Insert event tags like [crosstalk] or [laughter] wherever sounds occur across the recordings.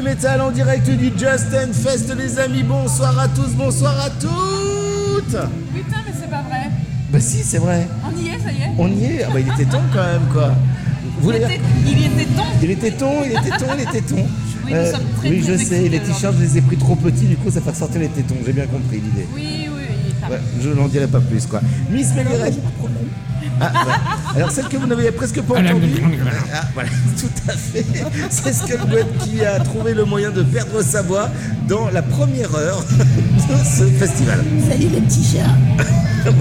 du métal en direct du Justin Fest les amis. Bonsoir à tous, bonsoir à toutes. Putain, mais c'est pas vrai. Bah si, c'est vrai. On y est, ça y est. On y est. Ah bah il était temps quand même quoi. Vous Il était, il était temps. Il était ton, il était ton, il était ton. [laughs] Oui, très, oui, je sais, les t-shirts, je les ai pris trop petits, du coup ça fait ressortir les tétons, j'ai bien compris l'idée. Oui, oui, oui. Ouais, je n'en dirai pas plus quoi. Miss Méliret. Ah, ouais. Alors celle que vous n'aviez presque pas entendue. Ah, voilà, [laughs] tout à fait. C'est web qui a trouvé le moyen de perdre sa voix dans la première heure [laughs] de ce festival. Salut les petits chats. [laughs]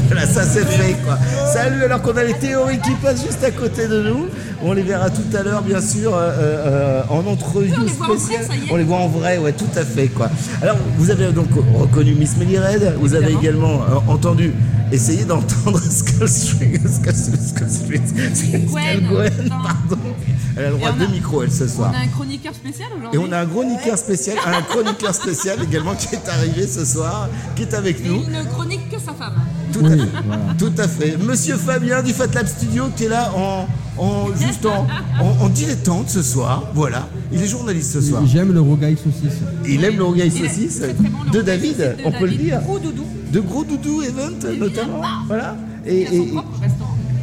Voilà, ça c'est fait quoi. Salut, alors qu'on a les théories qui passent juste à côté de nous. On les verra tout à l'heure, bien sûr, euh, euh, en entrevue on les voit en vrai, spéciale. ça y est on les voit en vrai, ouais, tout à fait quoi. Alors, vous avez donc reconnu Miss Mellyred, vous avez également euh, entendu, essayé d'entendre [laughs] Skull Street, Skull Skull Street, Skull Gwen, Gwen, pardon. Elle a le droit Et à deux micros, elle, ce soir. On a un chroniqueur spécial Et aujourd'hui. on a un chroniqueur spécial, un chroniqueur spécial également qui est arrivé ce soir, qui est avec Et nous. il ne chronique que sa femme. Tout, à fait. Tout à fait. Monsieur Fabien du Fat Lab Studio qui est là en, en [laughs] juste en, en, en dilettante ce soir. Voilà. Il est journaliste ce soir. J'aime le rogaille saucisse. Il aime le rogaille saucisse bon, de David, on peut le dire. Gros doudou. De Gros Doudou Event notamment. Voilà. Et.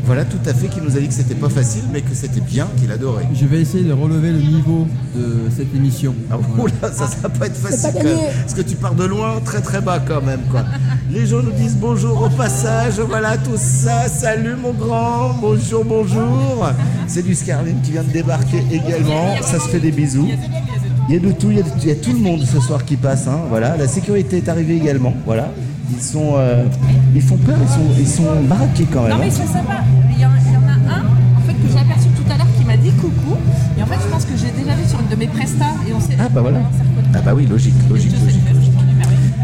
Voilà, tout à fait, qui nous a dit que c'était pas facile, mais que c'était bien, qu'il adorait. Je vais essayer de relever le niveau de cette émission. Ah, oula, ça, ça va pas être facile pas quand même, gagné. parce que tu pars de loin, très très bas quand même quoi. Les gens nous disent bonjour au passage, voilà tout ça, salut mon grand, bonjour bonjour. C'est du Scarline qui vient de débarquer également, ça se fait des bisous. Il y a de tout, il y a, de- il y a tout le monde ce soir qui passe, hein, voilà. La sécurité est arrivée également, voilà. Ils sont, euh, ils font peur, ils sont, ils sont baraqués quand même. Non, mais hein. ils sont sympas. Il y, en, il y en a un, en fait, que j'ai aperçu tout à l'heure qui m'a dit coucou. Et en fait, je pense que j'ai déjà vu sur une de mes prestats. Et on s'est. Ah bah voilà. Ah bah oui, logique, logique, logique.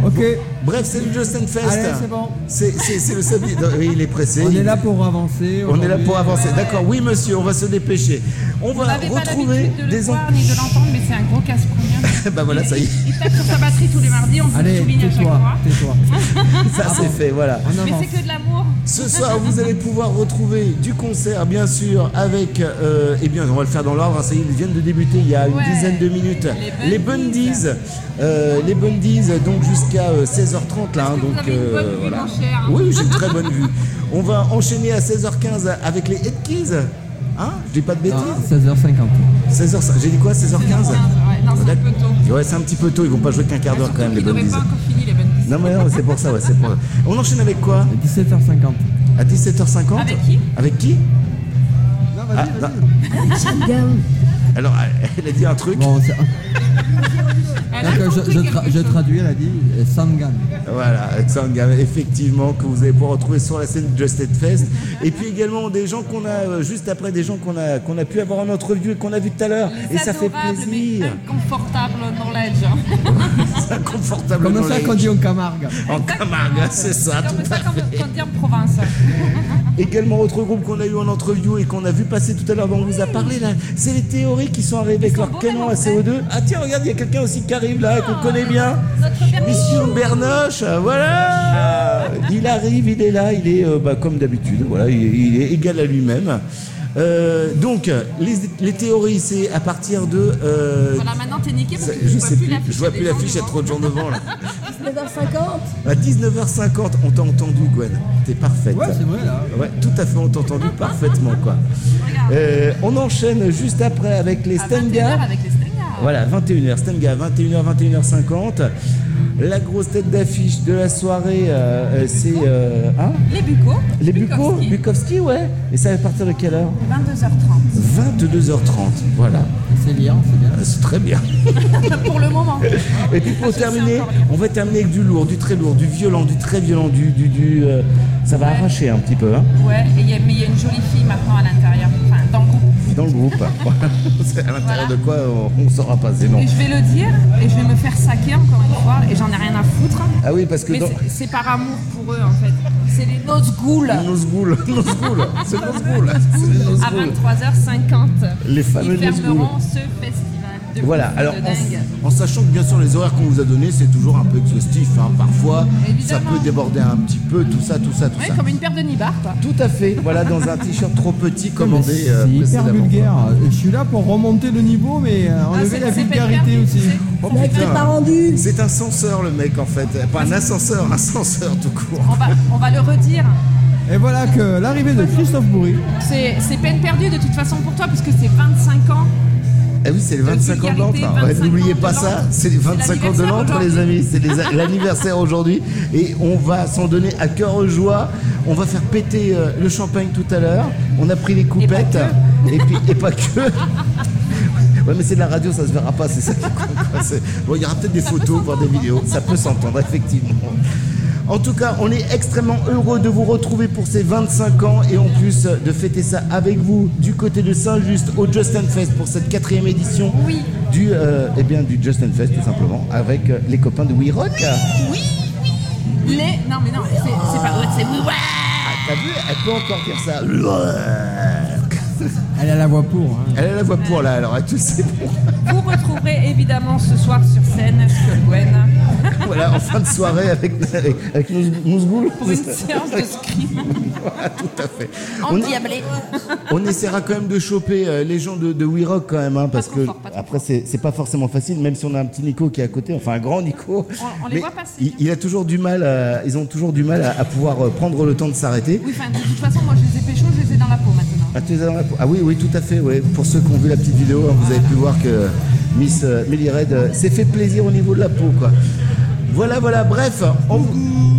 Ok, Bref, c'est le Justin Fest. Allez, c'est bon. C'est le samedi. Non, oui, il est pressé. on il- est là pour avancer. On est là pour avancer. D'accord, oui monsieur, on va se dépêcher. On va retrouver de des voir ni de l'entendre, mais c'est un gros casse-couille. [laughs] bah voilà, ça y est, Il tape sur sa batterie tous les mardis, on vous le souligne à chaque tais-toi, fois. tais-toi. [laughs] ça c'est fait, voilà. Mais c'est que de l'amour. Ce soir, vous allez pouvoir retrouver du concert, bien sûr, avec, euh, eh bien, on va le faire dans l'ordre, hein, ça y est, ils viennent de débuter il y a une Ouais. dizaine de minutes. Les Les Bundies. Euh, les Bundies, donc jusqu'à euh, 16h30 là, hein, que vous donc avez une bonne vue, cher Oui, j'ai une très bonne vue. On va enchaîner à 16h15 avec les Headkeys. Hein Je dis pas de Non, bêtises 16h50. 16h, j'ai dit quoi 16h15 Ouais, non, c'est un peu tôt. Ouais, c'est un petit peu tôt, ils vont pas jouer qu'un quart d'heure quand même, les Bundies. pas encore fini les. Non, mais non, c'est pour ça, ouais, c'est pour On enchaîne avec quoi 17h50. À 17h50 Avec qui Avec qui Non, Ah, non. Alors, elle a dit un truc. Bon, je, je, tra- traduis, elle a dit euh, Sangan. Voilà, Xangam, effectivement, que vous allez pouvoir retrouver sur la scène du Just It Fest. Et puis également des gens qu'on a, euh, juste après, des gens qu'on a, qu'on a pu avoir en entrevue et qu'on a vu tout à l'heure. Et ça fait plaisir. Inconfortable knowledge. C'est [laughs] inconfortable. Comme ça qu'on dit en Camargue. En Camargue, c'est ça, Comme tout ça qu'on dit en province. Également, autre groupe qu'on a eu en interview et qu'on a vu passer tout à l'heure, dont on vous a parlé là, c'est les théories qui sont arrivées avec leur canon à les CO2. Ah tiens, regarde, il y a quelqu'un aussi qui arrive là, qu'on connaît bien. Mission Bernoche, voilà Il arrive, il est là, il est euh, bah, comme d'habitude, voilà, il, il est égal à lui-même. Euh, donc, les, les théories, c'est à partir de... euh, Voilà, maintenant t'es niqué parce que je vois sais plus, l'affiche je vois plus l'affiche, il y a trop de gens devant là. 9h50. À 19h50, on t'a entendu Gwen, t'es parfaite. Ouais, c'est vrai là. Ouais, tout à fait, on t'a entendu [laughs] parfaitement quoi. Euh, on enchaîne juste après avec les À 21h Stenga. avec les Stenga. Voilà, 21h, Stenga, 21h, 21h50. La grosse tête d'affiche de la soirée, euh, euh, c'est. euh, hein Les Bucco. les Bucco Bukowski. Bukowski, ouais. Et ça va partir de quelle heure 22h30. 22h30, voilà. C'est liant, c'est bien. Euh, C'est très bien. [laughs] Pour le moment. Et puis pour terminer, bien. on va terminer avec du lourd, du très lourd, du violent, du très violent, du. du, du, euh, ça va Ouais. arracher un petit peu, hein, Ouais, et il y a- mais il y a une jolie fille maintenant à l'intérieur. Enfin, dans le groupe. Dans le groupe. [laughs] C'est à l'intérieur de quoi on ne saura pas, c'est non. Et je vais le dire, et je vais me faire saquer encore une fois, et j'en ai rien à foutre. Ah oui, parce que dans. c'est- par amour pour eux en fait. C'est les Nosgouls Nosgoul, Nosgoul, [laughs] c'est à Nosgoul. 23h50. Les fameux Ils fermeront ce festival. Voilà, alors en, en sachant que bien sûr les horaires qu'on vous a donnés c'est toujours un peu exhaustif, hein. parfois ça peut déborder un petit peu, tout ça, tout ça, tout Ouais, ça. comme une paire de nibards, quoi. Tout à fait, voilà dans un t-shirt trop petit commandé C'est euh, hyper précédemment. vulgaire. Je suis là pour remonter le niveau, mais euh, Ah, enlever c'est- la c'est vulgarité aussi. c'est- Oh. C'est un censeur le mec en fait, pas un ascenseur, un censeur tout court. On va, on va le redire. Et voilà que l'arrivée de Christophe Bourri. C'est c'est peine perdue de toute façon pour toi, puisque c'est 25 ans. Ah oui, c'est les 25 ans de l'antre. vulgarité. Ouais, 25 N'oubliez pas ça, c'est les C'est 25 ans de l'antre, les amis. C'est [laughs] l'anniversaire aujourd'hui. Et on va s'en donner à cœur joie. On va faire péter euh, le champagne tout à l'heure. On a pris les coupettes. Et, puis, et pas que. [laughs] Ouais, mais c'est de la radio, ça se verra pas, c'est ça qui compte. [laughs] Bon, il y aura peut-être des photos, voire des vidéos. Ça peut s'entendre, effectivement. En tout cas, on est extrêmement heureux de vous retrouver pour ces 25 ans et en plus de fêter ça avec vous du côté de Saint-Just au Justin Fest pour cette quatrième édition Oui. du, euh, eh bien, du Justin Fest tout simplement avec euh, les copains de We Rock. Les. Non, mais non, c'est pas. C'est. Ouais. Ah, T'as vu, elle peut encore dire ça. Elle a la voix pour. hein. Elle a la voix pour là, alors à tous c'est bon. Vous retrouverez évidemment ce soir sur scène sur Gwen Voilà, en fin de soirée avec, avec, avec Mousgoul. pour une séance de scream Voilà, tout à fait. On, endiablée. on essaiera quand même de choper euh, les gens de, de We Rock quand même, hein, parce que fort, après c'est pas forcément facile, même si on a un petit Nico qui est à côté, enfin un grand Nico. On- on les Mais voit passer. Il, il a toujours du mal, à- ils ont toujours du mal à, à pouvoir euh, prendre le temps de s'arrêter. Oui, enfin, de toute façon, moi je les ai pécho, je les ai dans la peau maintenant. Ah, tu les as dans la peau Ah oui, oui, tout à fait. Ouais. Pour ceux qui ont vu la petite vidéo, hein, vous avez pu voir que Miss euh, Melly Red euh, s'est fait plaisir au niveau de la peau, quoi. Voilà, voilà. Bref, on...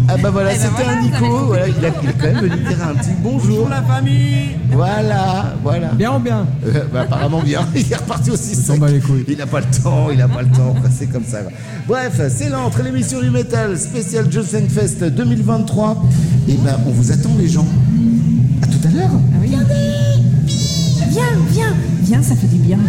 ah bah voilà, Eh ben c'était voilà, un Nico. Voilà, il, a, il quand même venu dire un petit bonjour. la famille Voilà, voilà. Bien ou bien Euh, bah, apparemment bien. [laughs] Il est reparti aussi. sec. bat les couilles. Il n'a pas le temps, il n'a pas le temps. C'est comme ça. quoi. Bref, c'est l'entre l'émission du métal spécial Justin Fest 2023. Et ben, on vous attend les gens. À tout à l'heure. Viens, viens, viens, ça fait du bien.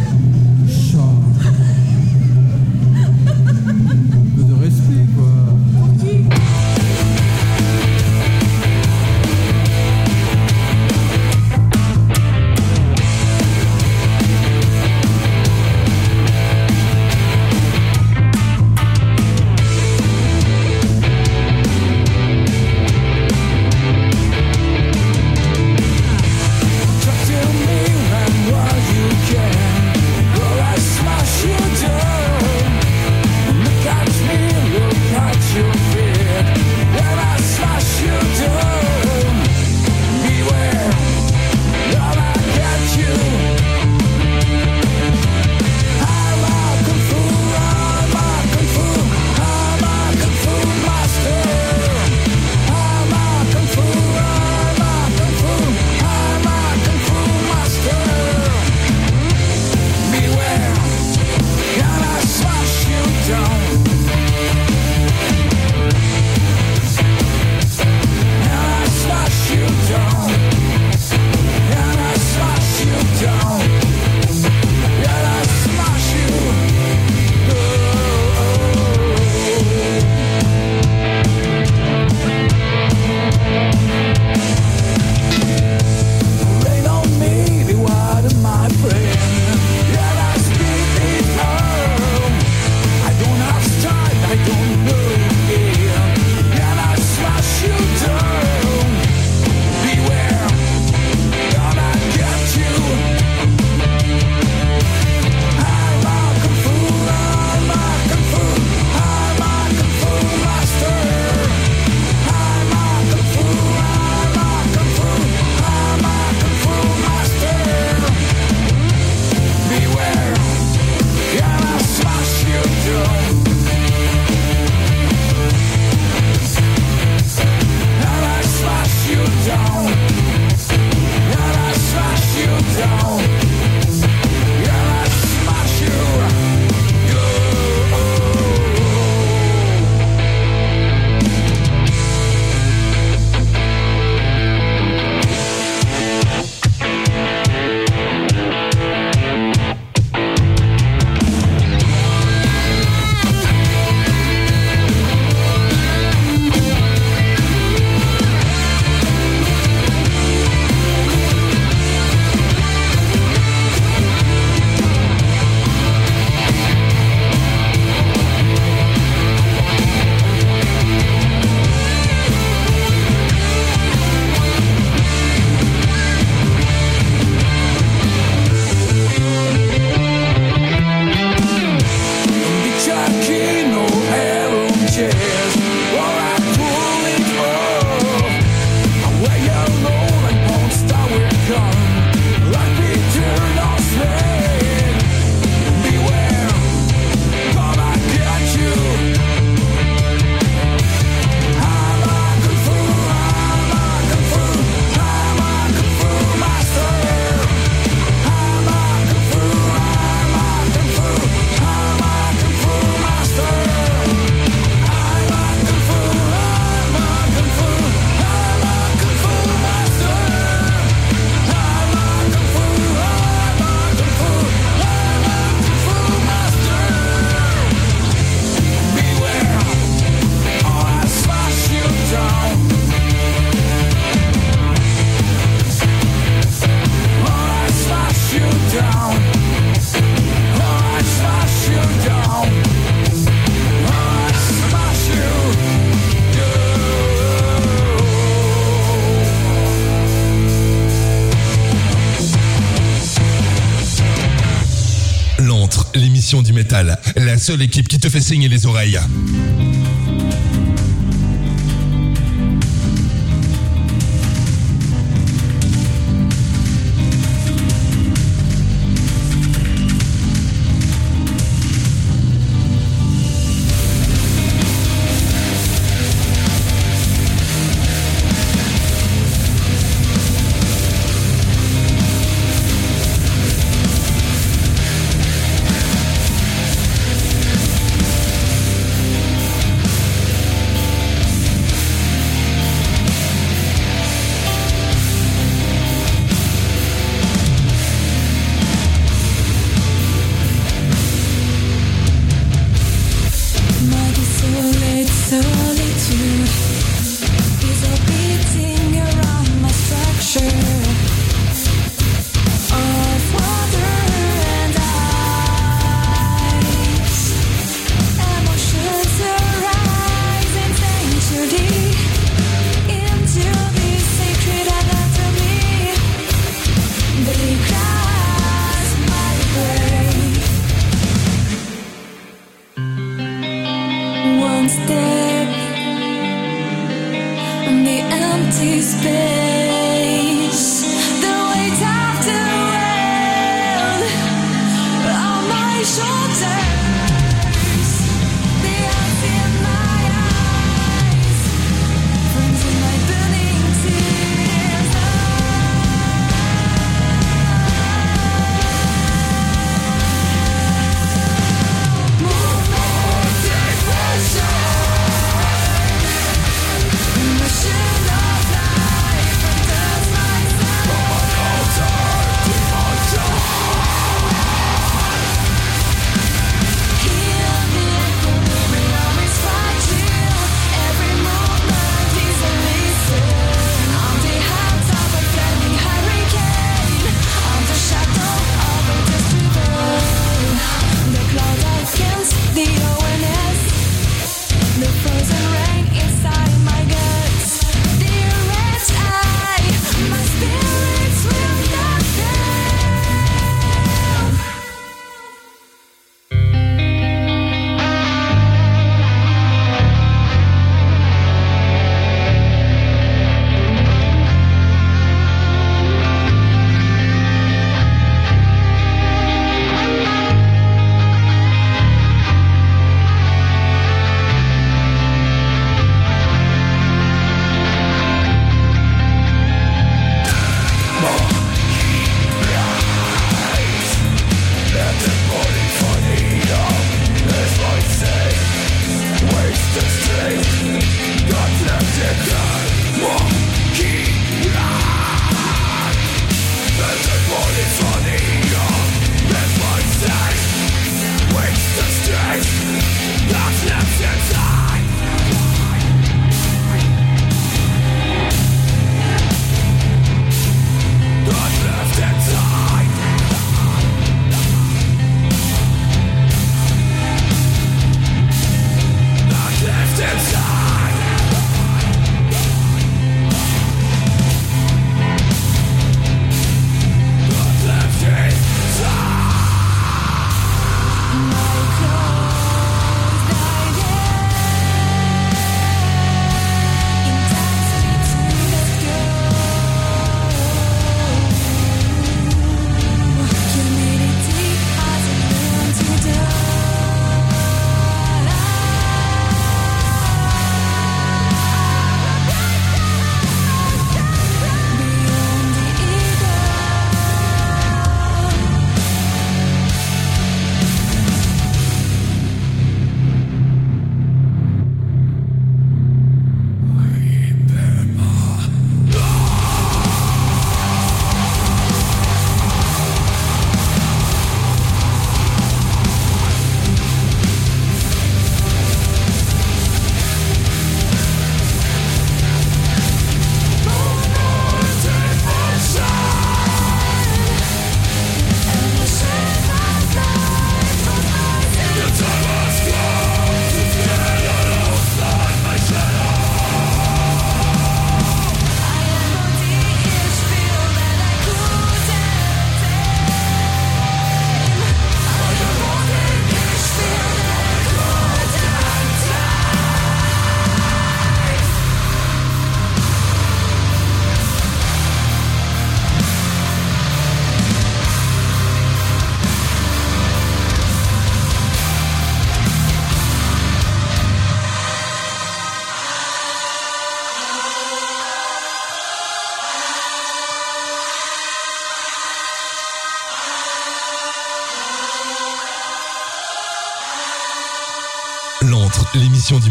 Seule équipe qui te fait saigner les oreilles.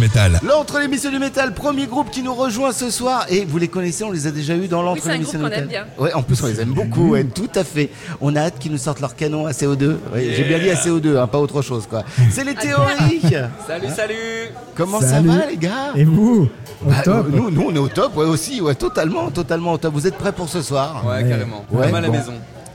Métal. L'Entre l'émission du métal, premier groupe qui nous rejoint ce soir. Et vous les connaissez, on les a déjà eu dans l'Entre groupe du métal. aime Ouais, en plus on les aime beaucoup, ouais, tout à fait. On a hâte qu'ils nous sortent leur canon à CO2. Ouais, J'ai bien dit à CO2, hein, pas autre chose quoi. C'est les théories. [laughs] Salut, salut Comment Salut. ça va les gars? Et vous? Au Bah, top nous, nous on est au top, ouais aussi, ouais, totalement, totalement au top. Vous êtes prêts pour ce soir? Ouais, carrément. Ouais, Comme à la bon. maison.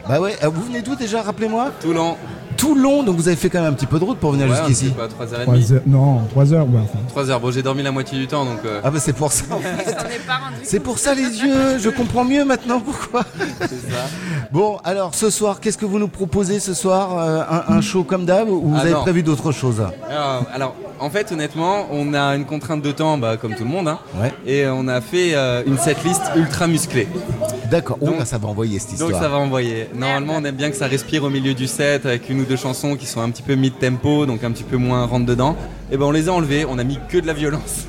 Bah ouais, euh, vous venez d'où déjà, rappelez-moi? Toulon. Toulon, donc vous avez fait quand même un petit peu de route pour venir Ouais, jusqu'ici. on fait quoi, 3h30 3 heures, non, 3 heures, ouais, enfin. 3 heures. Bon, j'ai dormi la moitié du temps, donc. euh, Ah bah c'est pour ça. [laughs] C'est pour ça les yeux, je comprends mieux maintenant pourquoi. c'est ça. [laughs] Bon, alors ce soir, qu'est-ce que vous nous proposez ce soir Euh, un, un show comme d'hab ou vous Ah avez non. prévu d'autres choses? Alors, alors, en fait, honnêtement, on a une contrainte de temps, bah, comme tout le monde, hein, Ouais. et on a fait euh, une setlist ultra musclée. D'accord, oh Donc- là ça va envoyer cette Donc histoire. ça va envoyer. Normalement, on aime bien que ça respire au milieu du set avec une ou deux chansons qui sont un petit peu mid-tempo, donc un petit peu moins rentre dedans. Et ben on les a enlevés, on a mis que de la violence.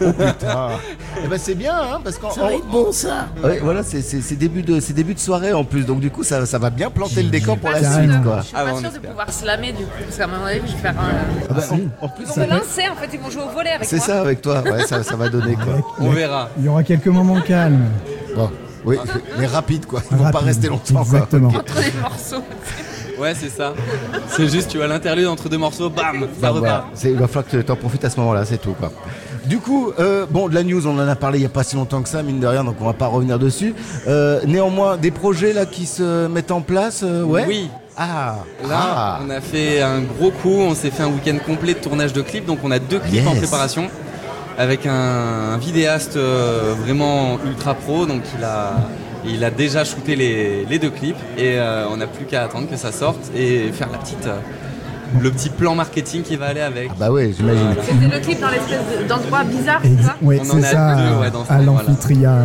Ah. [laughs] Eh ben c'est bien, hein, parce qu'en Ça va être bon ça Ouais, voilà, c'est c'est- c'est début de c'est début de soirée en plus, donc du coup ça, ça va bien planter le décor pour la suite quoi. Je suis Ah pas sûre de espère. pouvoir slammer du coup, parce qu'à un moment donné, je vais faire un. Ah bah, si. en, en plus Ils vont ça me va- lancer en fait, ils vont jouer au volet avec c'est moi. ça avec toi, ouais, ça, ça va donner quoi. [laughs] on verra. Il y aura quelques moments calmes. Bon, oui, mais rapide quoi, ils vont pas Rapide. rester longtemps quoi. Exactement. Entre les morceaux. Ouais, c'est ça. C'est juste, tu vois, l'interlude entre deux morceaux, bam, ça Bah, repart. voilà. Il va falloir que tu en profites à ce moment-là, c'est tout quoi. Du coup, euh, bon, de la news, on en a parlé il n'y a pas si longtemps que ça, mine de rien, donc on va pas revenir dessus. Euh, néanmoins, des projets là qui se mettent en place, euh, ouais. Oui. Ah, Là, ah. on a fait un gros coup, on s'est fait un week-end complet de tournage de clips, donc on a deux clips en préparation avec un, un vidéaste vraiment ultra pro, donc il a, il a déjà shooté les, les deux clips et euh, on n'a plus qu'à attendre que ça sorte et faire la petite, euh, le petit plan marketing qui va aller avec. Bah ouais, j'imagine. C'était le clip dans l'espèce de- d'endroit bizarre, c'est ça en c'est a ça, deux, ouais, dans ce à l'amphitria,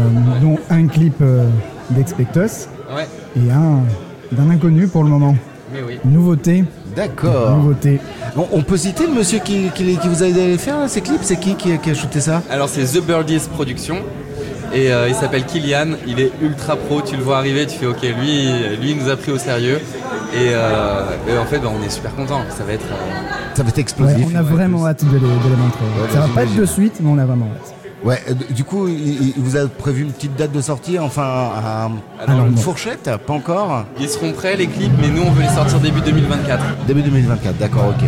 dont un clip euh, d'Expectus Ouais, et un d'un inconnu pour le moment. mais oui. Nouveauté, D'accord. nouveauté. Bon, on peut citer le monsieur qui, qui, qui vous a aidé à les faire ces clips? C'est qui, qui qui a shooté ça? Alors c'est The Birdies Production et euh, il s'appelle Kylian, il est ultra pro, tu le vois arriver, tu fais ok, lui, lui il nous a pris au sérieux et, euh, et en fait bah, on est super content, ça va être... euh, Ça va être Ouais, explosif. on a vraiment hâte de les, de les montrer. Ouais, ça bah, va pas être de suite, mais on a vraiment hâte. Ouais, euh, du coup, il, il vous a prévu une petite date de sortie, enfin, un- Alors, une fourchette Pas encore Ils seront prêts les clips, mais nous on veut les sortir début 2024. Début 2024, d'accord, ok.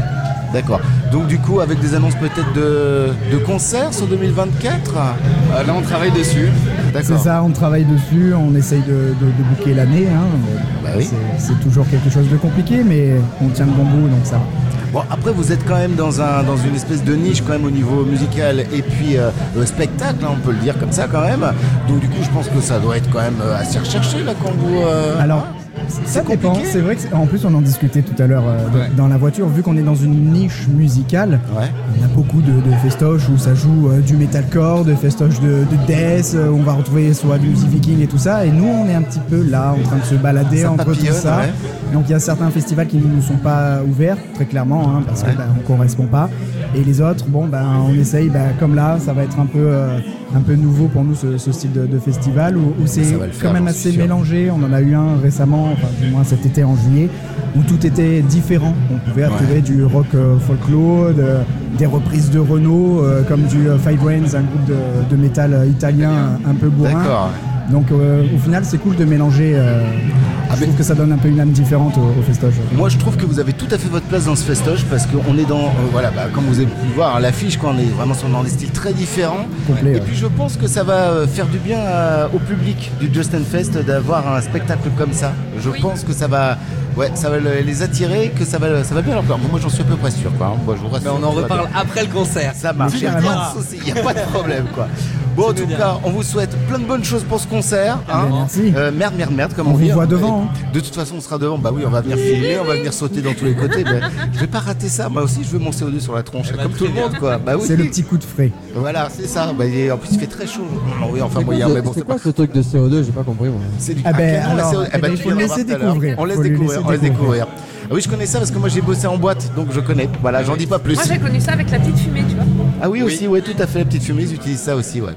D'accord. Donc du coup, avec des annonces peut-être de, de concerts sur 2024 Euh, là on travaille dessus. C'est D'accord. ça, on travaille dessus, on essaye de, de, de booker l'année. Hein, Bah oui. c'est- C'est toujours quelque chose de compliqué, mais on tient le bon bout, donc ça va. Bon, après, vous êtes quand même dans, un, dans une espèce de niche quand même au niveau musical et puis euh, spectacle, hein, on peut le dire comme ça quand même. Donc du coup, je pense que ça doit être quand même euh, assez recherché là quand vous... euh, Alors, ça c'est dépend. C'est vrai que en plus on en discutait tout à l'heure euh, Ouais. dans la voiture. Vu qu'on est dans une niche musicale, Ouais. on a beaucoup de, de festoches où ça joue euh, du metalcore, de festoches de, de death. euh, on va retrouver soit du music viking et tout ça. Et nous, on est un petit peu là, en train de se balader Ça entre tout ça. ouais. Donc il y a certains festivals qui ne nous sont pas ouverts, très clairement, hein, parce qu'on ne correspond pas. Et les autres, bon, ben, on essaye, ben, comme là, ça va être un peu, un peu nouveau pour nous ce, ce style de, de festival où, où c'est quand même assez mélangé. On en a eu un récemment, enfin du moins cet été en juillet, où tout était différent. On pouvait retrouver du rock euh, folklore, de- des reprises de Renault, euh, comme du euh, Five Rains, un groupe de, de métal italien un, un peu bourrin. Donc euh, au final, c'est cool de mélanger. euh, Ah, je trouve que ça donne un peu une âme différente au, au festoche. Moi, je trouve que vous avez tout à fait votre place dans ce festoche parce qu'on est dans, euh, voilà, bah, comme vous avez pu le voir, l'affiche, on est vraiment dans des styles très différents. Complet, Et ouais. puis, je pense que ça va faire du bien euh, au public du Justin Fest d'avoir un spectacle comme ça. Je pense que ça va, ouais, ça va le- les attirer, que ça va, ça va bien leur plaire. Moi, j'en suis à peu près sûr, quoi. hein. Moi, je vous Mais rassure, on en reparle après le concert. Ça marche, il n'y a a pas de problème quoi. Bon, en tout bien. cas, on vous souhaite plein de bonnes choses pour ce concert. hein. Ben, merci. Euh, merde, merde, merde, comme On on, vous dit. voit hein. devant, hein. De toute façon, on sera devant. Bah oui, on va venir filmer, on va venir sauter dans tous les côtés. Ben, je vais pas rater ça. Moi aussi, je veux mon CO2 sur la tronche, Eh ben, comme tout le monde, quoi. Bah oui. C'est le petit coup de frais. Voilà, c'est ça. Bah, et en plus, il fait très chaud. Oui, enfin mais bon, c'est quoi pas. ce truc de CO2 J'ai pas compris moi. C'est du Ah ben, canon, la alors, CO2. eh découvrir. On laisse découvrir, on laisse découvrir. découvrir. Ah oui, je connais ça parce que moi j'ai bossé en boîte, donc je connais. Voilà, j'en dis pas plus. Moi j'ai connu ça avec la petite fumée, tu vois. Ah oui, aussi, ouais, tout à fait. La petite fumée, ils utilisent ça aussi, ouais.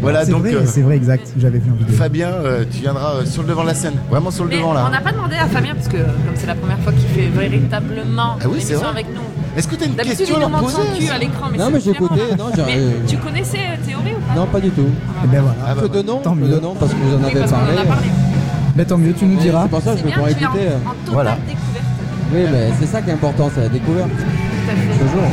Voilà, C'est donc. vrai, euh, c'est vrai, exact. J'avais vu en vidéo. Fabien, euh, tu viendras euh, sur le devant de la scène, vraiment sur le Mais devant on là. n'a pas demandé à Fabien, parce que comme c'est la première fois qu'il fait véritablement Ah oui, c'est l'émission vrai. avec nous, Est-ce que tu as une D'habitude, question il à leur poser cul à l'écran, mais Non, mais j'ai écouté, non, Mais euh, tu connaissais Théorie ou pas Non, pas du tout. Et ben voilà. Ah bah, Peu de nom, Tant peu mieux. de nom, parce que vous en Oui, avez parlé. en parlé. Ben tant mieux, tu nous diras. C'est pour ça que je vais pouvoir écouter. en totale Voilà. découverte. Oui, mais c'est ça qui est important, c'est la découverte. Tout à fait. Toujours.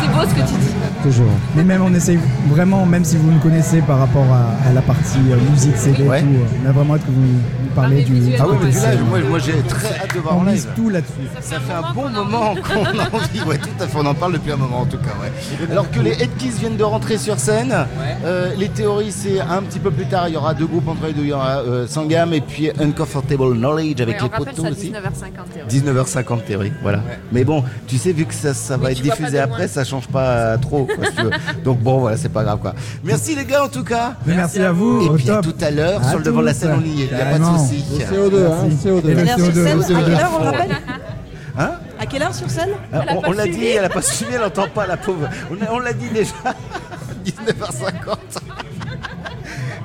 C'est beau ce que tu dis. Toujours. Mais même on essaye vraiment, même si vous nous connaissez par rapport à, à la partie euh, musique, CD Ouais. et tout, euh, on a vraiment hâte que vous nous parlez Parlez du. Ah oui, mais du live, moi, moi j'ai très hâte de voir On en mise live. tout là-dessus. Ça fait un bon moment qu'on a envie, ouais, tout à fait, on en parle depuis un moment en tout cas, ouais. Alors que les Headkeys viennent de rentrer sur scène, euh, les théories c'est un petit peu plus tard, il y aura deux groupes entre les deux, il y aura euh, Sangam et puis Uncomfortable Knowledge avec Ouais, les à aussi. 19h50 Théorie. 19h50 théorie, voilà. Mais bon, tu sais, vu que ça, ça va être diffusé après, ça change pas trop. Quoi, [laughs] si tu veux. Donc bon, voilà, c'est pas grave quoi. Merci les gars en tout cas. Mais merci à vous. Et puis à tout à l'heure, À sur le devant de la scène, on y est, il n'y a pas de souci. Le CO2, hein, Merci. CO2. Et le Quelle heure sur CO2, scène le À quelle CO2. heure on rappelle Hein À quelle heure sur scène Euh, on l'a dit, elle a pas suivi, elle entend pas la pauvre. On, l'a dit déjà. [laughs] 19h50.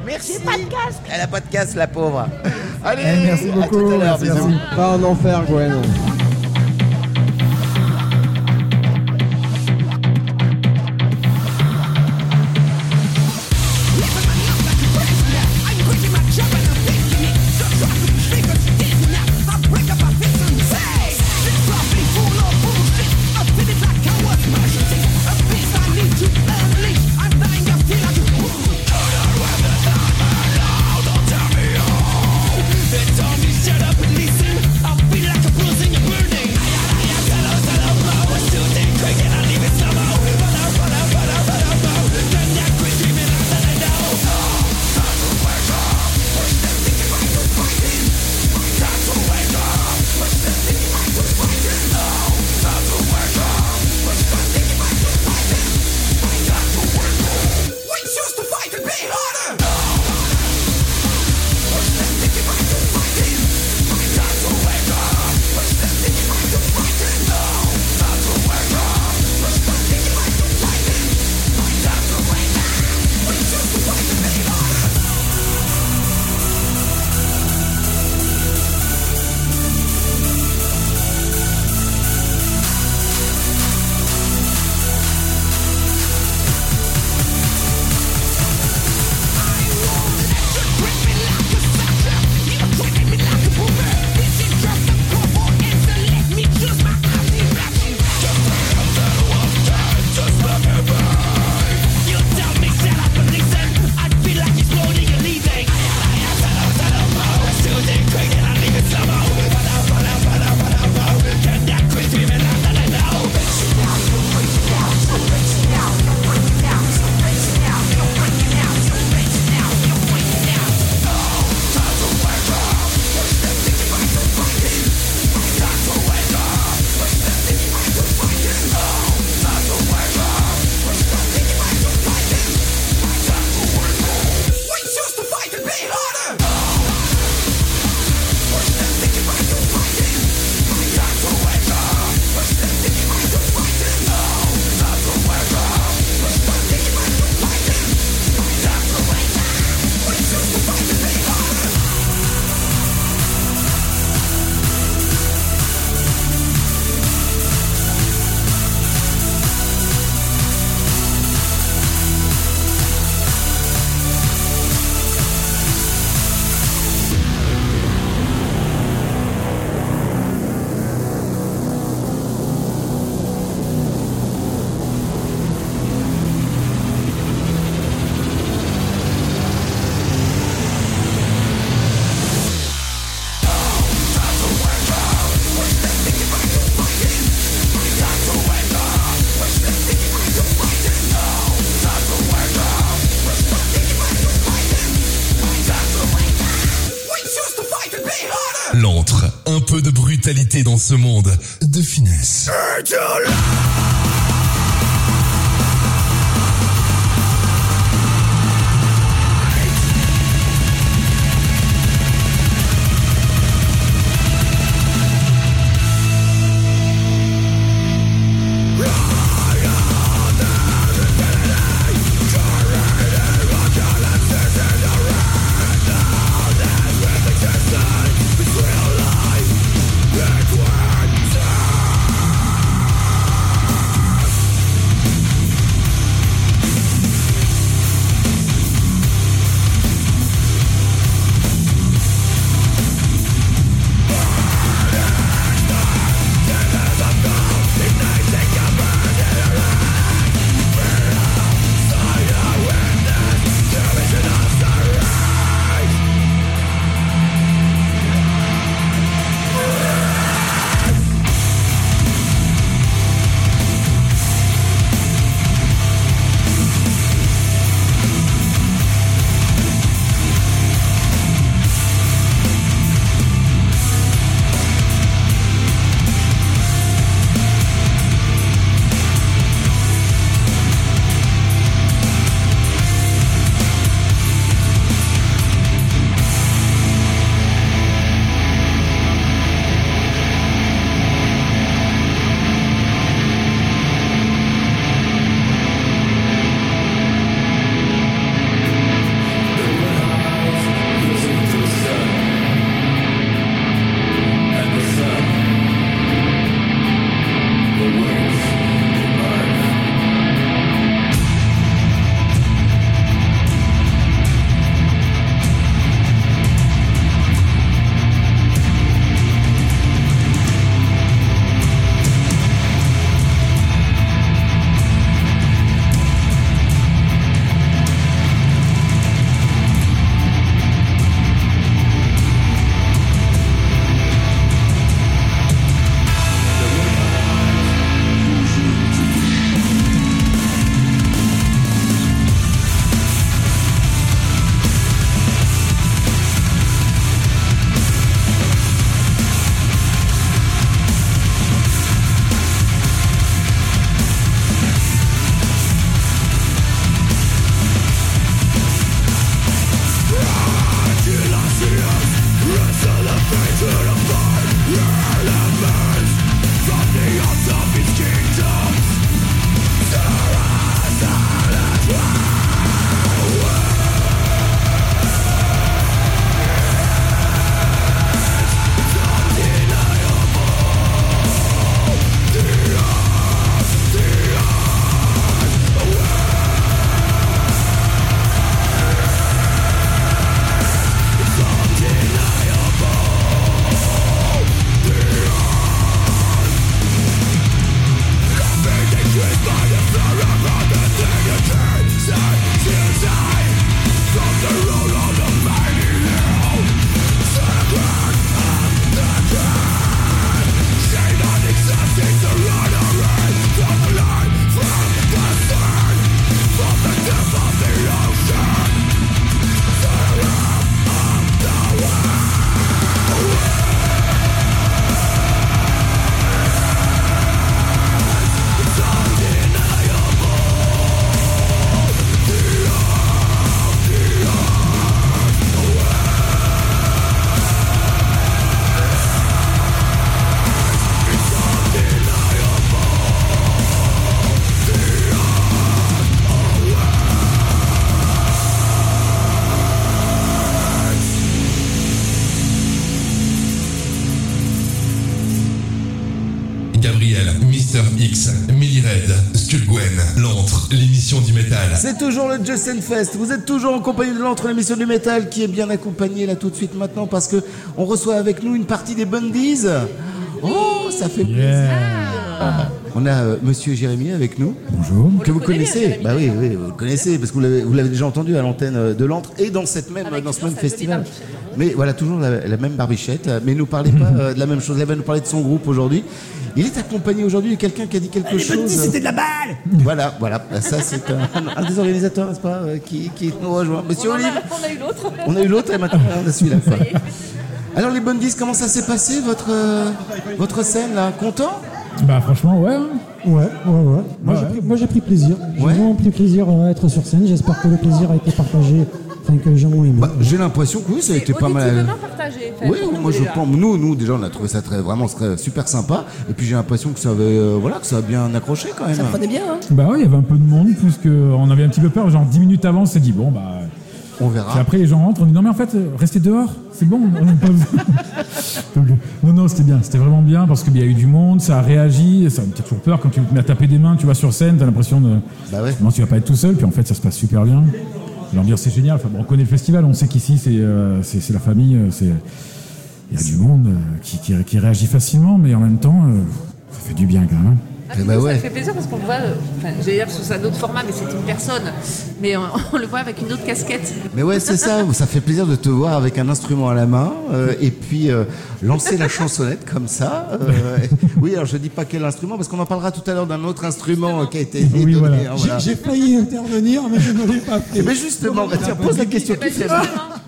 Merci. pas de casque. Elle a pas de casque, la pauvre. Allez, Eh, merci à beaucoup, tout à merci, bisous. merci. Pas en enfer, Gwen. Dans ce monde de finesse. Toujours le Justin Fest. Vous êtes toujours en compagnie de l'entre l'émission du métal qui est bien accompagnée là tout de suite maintenant parce que on reçoit avec nous une partie des Bundies. Oh, ça fait plaisir. On a euh, Monsieur Jérémy avec nous. Bonjour. Que vous connaissez Bah oui, oui, vous le connaissez parce que vous l'avez, vous l'avez déjà entendu à l'antenne euh, de l'antre et dans cette même Avec dans ce même festival. Mais voilà, toujours la, la même barbichette. Mais ne nous parlez pas euh, de la même chose. Il va nous parler de son groupe aujourd'hui. Il est accompagné aujourd'hui de quelqu'un qui a dit quelque chose. C'était de la balle Voilà, voilà. Ça, c'est un, un des organisateurs, n'est-ce pas, euh, qui, qui nous rejoint. Monsieur On, Olive, a, on a eu l'autre. on a eu l'autre et maintenant on a celui-là. quoi. Alors, les Bundies, comment ça s'est passé, votre, euh, votre scène, là? Content? Bah franchement ouais. hein. Ouais, ouais, ouais. Moi, Ouais. j'ai pris, moi, j'ai pris plaisir. J'ai Ouais. vraiment pris plaisir à être sur scène. J'espère que le plaisir a été partagé, enfin que les gens ont aimé. bah, J'ai l'impression que oui, ça a été pas mal. Partagé. Oui, oui, moi je pense. Nous, nous déjà, on a trouvé ça très, vraiment très- super sympa. Et puis j'ai l'impression que ça avait, euh, voilà, que ça a bien accroché quand même. Ça prenait bien, hein Bah ouais, il y avait un peu de monde puisque on avait un petit peu peur. Genre 10 minutes avant, on s'est dit bon bah. On Puis verra. après les gens rentrent, on dit non mais en fait euh, restez dehors, c'est bon. On n'a pas besoin. [laughs] Donc, euh, non non c'était bien, c'était vraiment bien parce qu'il y a eu du monde, ça a réagi, ça t'as toujours peur quand tu te mets à taper des mains, tu vas sur scène, t'as l'impression de Bah ouais. non tu vas pas être tout seul, puis en fait ça se passe super bien. L'ambiance c'est génial. Enfin, on connaît le festival, on sait qu'ici c'est euh, la famille, euh, il y a du monde euh, qui, qui, réagit facilement, mais en même temps ça fait du bien quand même. Ah, Eh bah ouais. Ça fait plaisir parce qu'on le voit, euh, enfin, j'allais dire sous un autre format, mais c'est une personne. Mais on, [laughs] on le voit avec une autre casquette. Mais ouais, c'est ça. Ça fait plaisir de te voir avec un instrument à la main euh, et puis euh, lancer la chansonnette comme ça. euh, oui, alors je dis pas quel instrument parce qu'on en parlera tout à l'heure d'un autre instrument euh, qui a été Oui, donné. voilà. hein, voilà. J'ai failli intervenir, mais je ne l'ai pas fait. Et bien justement, bah, tiens, pose la question Eh ben,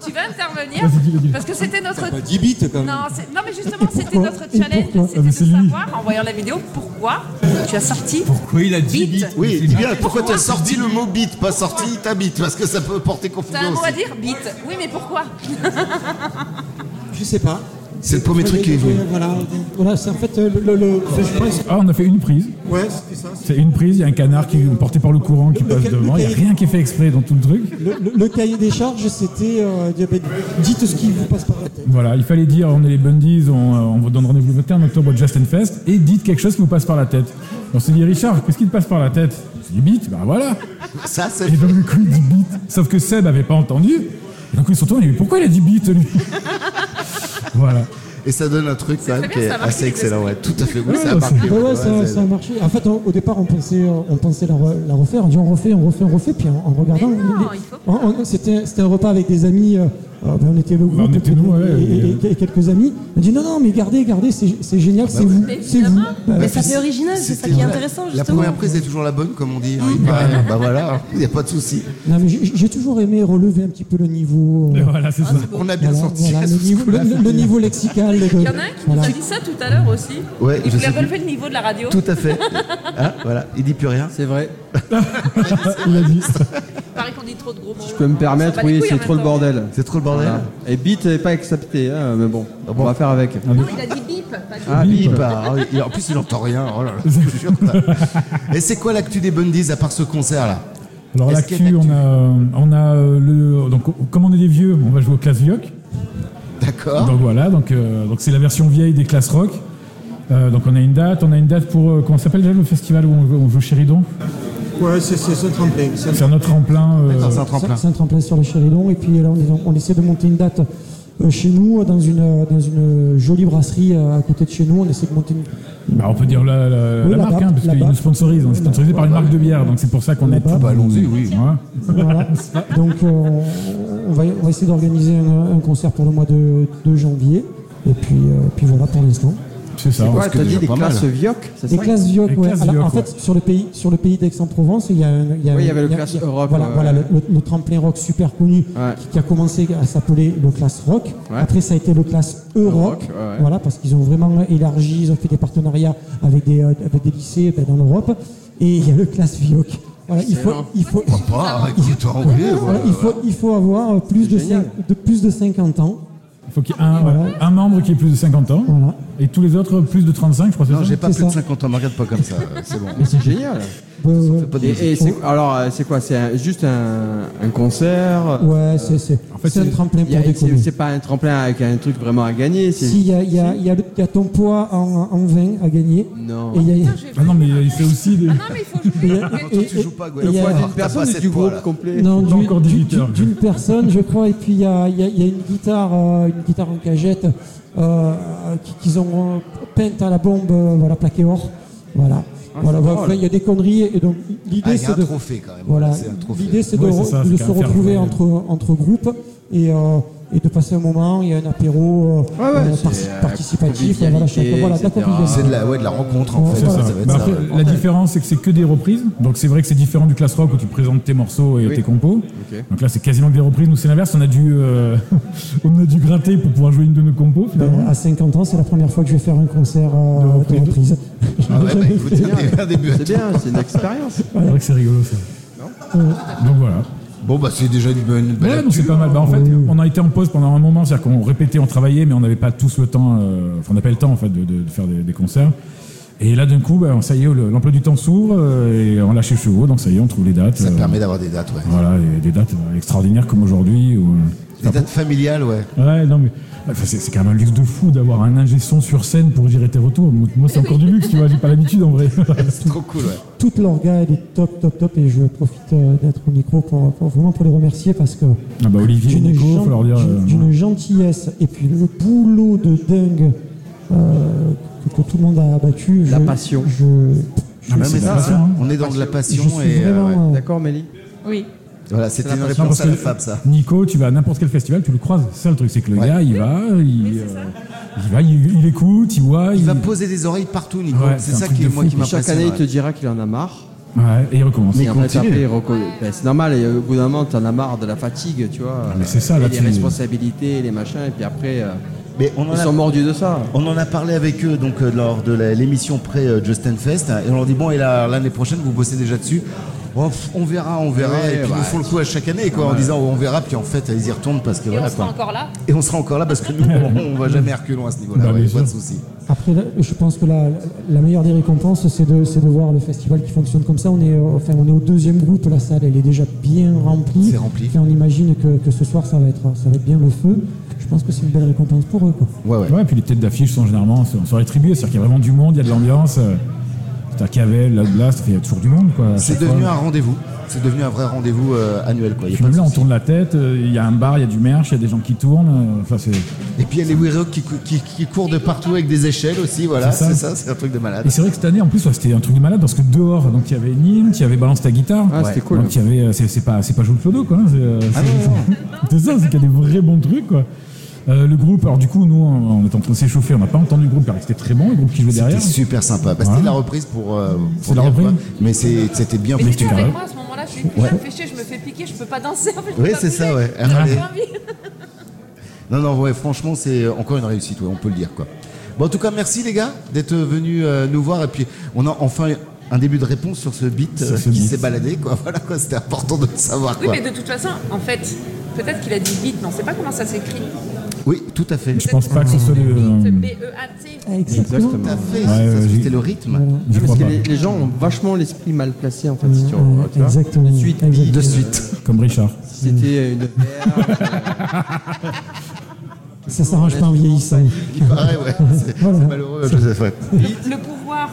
tu vas intervenir parce que c'était notre. 10 bits quand même. Non, non, mais justement, c'était notre challenge. C'était Ah, de savoir, en voyant la vidéo, pourquoi tu as sorti Pourquoi il a dit. Oui, dis bien pourquoi tu as sorti le mot beat, pas sorti ta bite, parce que ça peut porter T'as confusion un mot à dire Beat. Oui, mais pourquoi? Je sais pas. C'est le premier truc qui est venu. Voilà, voilà c'est en fait euh, le. Ah on a fait une prise. ouais, c'était ça. C'est une prise, il y a un canard qui est porté par le courant qui passe devant, il n'y a rien qui est fait exprès dans tout le truc. Le, le- le cahier des charges, c'était. euh, ben, dites ce qui vous passe par la tête. Voilà, il fallait dire on est les Bundies, on, euh, on vous donne rendez-vous le 21 octobre au Justin Fest, et dites quelque chose qui vous passe par la tête. On s'est dit Richard, qu'est-ce qui te passe par la tête? C'est du beat, bah voilà. Ça, c'est. Et donc du coup il dit beat, sauf que Seb avait pas entendu. Et donc ils sont tournés, mais pourquoi il a dit beat lui? Voilà. Et ça donne un truc quand même qui est assez excellent. Ouais, tout à fait. Oui, ça a ça, marché. En fait, on- au départ, on pensait, euh, on pensait la, re- la refaire. On dit on refait, on refait, on refait. Puis en, en regardant, c'était c'était un repas avec des amis. euh, euh, ben, on était le groupe on était nous, ouais, et, et- et- et quelques amis. On dit non, non, mais gardez, gardez, c'est génial, c'est vous, Mais c'est vous. Bah, Mais ça fait original, c'est ça qui est intéressant, La justement. première prise est toujours la bonne, comme on dit. Oui, bah, [laughs] bah voilà, il n'y a pas de souci. J'ai toujours aimé relever un petit peu le niveau. Voilà, c'est ça. On a bien voilà, senti. voilà, [laughs] ce le, niveau, coup-là. Lexical. de- Il y en a un qui voilà. nous a dit ça tout à l'heure aussi. Ouais, il voulait relever le niveau de la radio. Tout à fait. Hein, voilà, il dit plus rien. C'est vrai. [laughs] Il a dit. Il paraît qu'on dit trop de gros mots. Je peux me permettre, oui, c'est trop le bordel. C'est trop le bordel. Voilà. Et beat n'est pas accepté, hein, mais bon, on va faire avec. Non, il a dit bip. pas. Ah, bip. Ah en plus, il n'entend rien. Oh là là, je te jure. [laughs] Et c'est quoi l'actu des Bundies à part ce concert-là Alors l'actu, on a, on a euh, le. Donc comme on est des vieux, on va jouer aux classes Vioc. D'accord. Donc voilà, donc euh, donc c'est la version vieille des classes rock. Euh, donc on a une date, on a une date pour euh, comment s'appelle déjà le festival où on, on joue chez Ridon Ouais, c'est c'est un tremplin. c'est un- C'est un autre tremplin. euh, c'est un tremplin. C'est un tremplin sur le Chéridon. Et puis là, on, on essaie de monter une date chez nous, dans une, euh, dans une jolie brasserie euh, à côté de chez nous. On essaie de monter une. bah, on peut dire la, la- Oui, la la marque, hein, parce qu'ils nous sponsorisent. On est sponsorisé par une marque de bière, donc c'est pour ça qu'on est. Tout- allons-y, oui. Ouais. Voilà. Donc, euh, on, va, on va essayer d'organiser un, un concert pour le mois de, de janvier. Et puis, euh, puis voilà pour l'instant. C'est ça. Ouais, que t'as dit des classes. Vioc, c'est ça classes Vioc, ouais. classes Alors, Vioc, en fait, sur le pays, sur le pays d'Aix-en-Provence, il y a, un- il y a Oui, il y avait le a- classe il y a- Europe, Voilà, ouais, voilà le, le- le tremplin rock super connu Ouais. qui, qui a commencé à s'appeler le classe rock. Ouais. Après, ça a été le classe ouais, ouais. Voilà, parce qu'ils ont vraiment élargi, ils ont fait des partenariats avec des, euh, avec des lycées ben, dans l'Europe. Et il y a le classe Vioc. Voilà, il faut, il faut, Pas, voilà, voilà. il faut, il faut avoir euh, plus de, Génial. cinq- de plus de 50 ans. Il faut qu'il y ait un, un membre qui ait plus de 50 ans. Voilà. Et tous les autres, plus de 35, je crois. c'est Non, ça j'ai pas plus de ça. 50 ans, me regarde pas comme ça, euh, c'est bon. Mais c'est génial. Ouais. Pas de Et, et c'est- alors, euh, c'est quoi C'est un- juste un, un concert Ouais, c'est c'est fait, c'est un tremplin pour a- décoller. C'est c'est pas un tremplin avec un truc vraiment à gagner. c'est- Si, il y a, il y, a, il y, a le- il y a ton poids en, en vin à gagner. Non. Et il y a, Ah non, mais il fait aussi des. Ah non, mais il faut et il y jouer. a- Toi, et- tu joues pas, et Gwen. il y a- Ah, personne assez du de poids, groupe là. complet Non, Pas encore d'une- 18 heures. d'une- d'une personne, je crois, et puis il y a, il y a- il y a une guitare, euh, une guitare en cagette euh, qu'ils ont euh, peinte à la bombe, euh, voilà, plaqué or. Voilà. voilà, c'est voilà, il y a des conneries, et donc Ah, l'idée il y a c'est de. trophée quand même. Voilà, l'idée c'est de, Ouais, c'est ça, de se retrouver entre, entre groupes et, euh, et de passer un moment, il y a un apéro euh, Ouais, ouais, euh, par- euh, participatif, voilà, voilà. C'est de la, ouais, de la rencontre en fait. ça, ça. Bah, après, la différence, c'est que c'est que des reprises. Donc c'est vrai que c'est différent du class rock où tu présentes tes morceaux et Oui. tes compos. Donc là, c'est quasiment que des reprises. Nous, c'est l'inverse. On a dû, euh, [laughs] on a dû gratter pour pouvoir jouer une de nos compos. Ben, Finalement. à 50 ans, c'est la première fois que je vais faire un concert euh, De de reprise. Ah bah, écoute. [laughs] C'est bien, c'est une expérience. C'est vrai que c'est rigolo ça. Donc voilà. Bon, bah, c'est déjà une bonne belle Ouais, c'est pas mal. Bah, en fait, on a été en pause pendant un moment, c'est-à-dire qu'on répétait, on travaillait, mais on n'avait pas tous le temps. euh, Enfin, on n'a pas le temps en fait de, de- de faire des, des concerts. Et là, d'un coup, bah, ça y est, le- l'emploi du temps s'ouvre euh, et on lâche les chevaux. Donc ça y est, on trouve les dates. Ça euh, permet d'avoir des dates, ouais. Voilà, et des dates extraordinaires comme aujourd'hui. Des dates familiales, ouais. Ouais, non, mais enfin, c'est, c'est quand même un luxe de fou d'avoir un ingé son sur scène pour gérer tes retours. Moi, c'est encore du luxe, tu vois, j'ai pas l'habitude en vrai. [laughs] C'est trop cool, ouais. Toute l'orga, elle est top, top, top. Et je profite euh, d'être au micro pour, pour- vraiment pour les remercier parce que ah bah Olivier et d'une Nico, gen- faut leur dire. d'une- euh, d'une gentillesse et puis le boulot de dingue euh, que, que tout le monde a abattu. La je- passion. Je, je- Ah, Ouais, c'est mais de la ça, passion, hein. on est dans de la je passion suis et euh, ouais. D'accord, Mélie Oui. Voilà, c'était C'est une réponse à Fab, ça. Nico, tu vas à n'importe quel festival, tu le croises. C'est ça le truc, c'est que le Ouais. gars, il va, il, euh, il va, il, il écoute, il voit, Il va poser des oreilles partout, Nico. Ouais, c'est ça qui moi qui Et chaque m'impressionne. année, il te dira qu'il en a marre. Ouais, et il recommence. Mais Et en fait, continue. après, ben, c'est normal. Et au bout d'un moment, t'en as marre de la fatigue, tu vois. mais c'est ça, Et là, les responsabilités, les machins. Et puis après, euh, Mais on en ils a sont mordus de ça. On en a parlé avec eux donc euh, lors de l'émission pré euh, Justin Fest et on leur dit bon et là, l'année prochaine vous bossez déjà dessus. Oh, on verra, on verra Ouais, et puis bah, ils nous font le coup à chaque année quoi en disant oh, on verra puis en fait ils y retournent parce que Et voilà on sera quoi. encore là. Et on sera encore là parce que nous on, [laughs] on va jamais reculons à ce niveau-là, Bah, ouais, pas de souci. Après, je pense que la, la meilleure des récompenses, c'est de, voir le festival qui fonctionne comme ça. On est, euh, enfin, on est au deuxième groupe, la salle, elle est déjà bien remplie. C'est rempli. Et on imagine que, que ce soir, ça va, être, ça va être bien le feu. Je pense que c'est une belle récompense pour eux. Quoi. Ouais ouais. Ouais, puis les têtes d'affiche sont généralement sont, sont rétribuées, c'est-à-dire qu'il y a vraiment du monde, il y a de l'ambiance. Euh, T'as Cavel, Loud Blast, il y a toujours du monde, quoi. C'est devenu fois. un rendez-vous. C'est devenu un vrai rendez-vous euh, annuel quoi. Y a pas là, on tourne la tête, euh, il y a un bar, il y a du merch, il y a des gens qui tournent. euh, Enfin, c'est... Et puis il y a les Weird qui, qui, qui courent de partout avec des échelles aussi voilà C'est ça. c'est ça un truc de malade. Et c'est vrai que cette année, en plus, ouais, c'était un truc de malade parce que dehors, donc il y avait Nîmes, il y avait Balance ta guitare. Ah, c'était cool. Donc il y avait, c'est, c'est pas, c'est pas Jules Clodo, quoi. hein, C'est, euh, Ah c'est, non, non. [laughs] c'est ça, c'est qu'il y a des vrais bons trucs, quoi. Euh, le groupe, alors du coup, nous, on, était en train de s'échauffer, on n'a pas entendu le groupe, car c'était très bon, le groupe qui jouait C'était derrière. super sympa. Bah, Ouais. C'était la reprise pour. euh, pour C'est la dire, reprise quoi. Mais c'est- c'était bien Mais foutu. avec moi à ce moment-là, je suis Ouais. ça me fait chier, je me fais piquer, je peux pas danser. En fait, je peux Oui, pas c'est ça, bouger. ouais. J'ai Allez. pas envie. Non, non, ouais, franchement, c'est encore une réussite, ouais, on peut le dire, quoi. Bon, en tout cas, merci les gars d'être venus euh, nous voir. Et puis, on a enfin un début de réponse sur ce beat Sur euh, ce qui beat. s'est baladé, quoi. [laughs] Voilà, quoi, c'était important de le savoir, Oui, quoi. mais de toute façon, en fait, peut-être qu'il a dit beat, mais on sait pas comment ça s'écrit. Oui, tout à fait. Je pense pas que ce soit le. Euh, B-E-A-T. Exactement. Tout à fait, Ouais, ça, c'était le rythme. Voilà. J'y Parce que les, les gens ont vachement l'esprit mal placé, en fait, si tu, Ouais, tu vois. exactement. De suite, Exactement. De suite. Comme Richard. C'était une Ça s'arrange pas en vieillissant. Il paraît, ouais. [laughs] C'est Voilà. malheureux. Le pouvoir,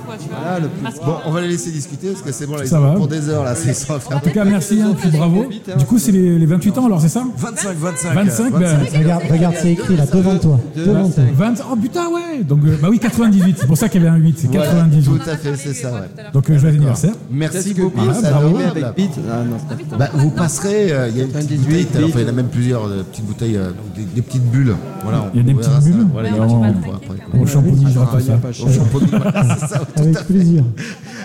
quoi, tu vois. Ah, le Bon, on va les laisser discuter parce que c'est bon, là, ils Ça sont va. pour des heures, là. C'est faire En tout cas, merci, hein, puis bravo. Du coup, c'est les, les 28 ans, alors c'est ça 25, 25. 25, ben, Regarde, regarde, c'est écrit là, devant toi. Devant toi. 20, oh putain, ouais Donc, euh, bah oui, 98, c'est pour ça qu'il y avait un 8, c'est Voilà, 98. tout à fait, c'est ça, ouais. Donc, euh, joyeux anniversaire. Merci beaucoup, ça avec. Ah Bah, vous passerez, euh, il y a une petite 98, bouteille, alors, enfin, il y en a même plusieurs petites bouteilles, des, petites bulles. Voilà, on Il y a des verra petites ça. bulles Voilà, on- tout ça. pas cher. Au champomis, [laughs] voilà, c'est ça, tout Avec à fait. plaisir.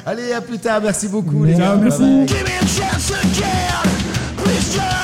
Allez, à plus tard, merci beaucoup les Ciao, gars. merci. Bye bye.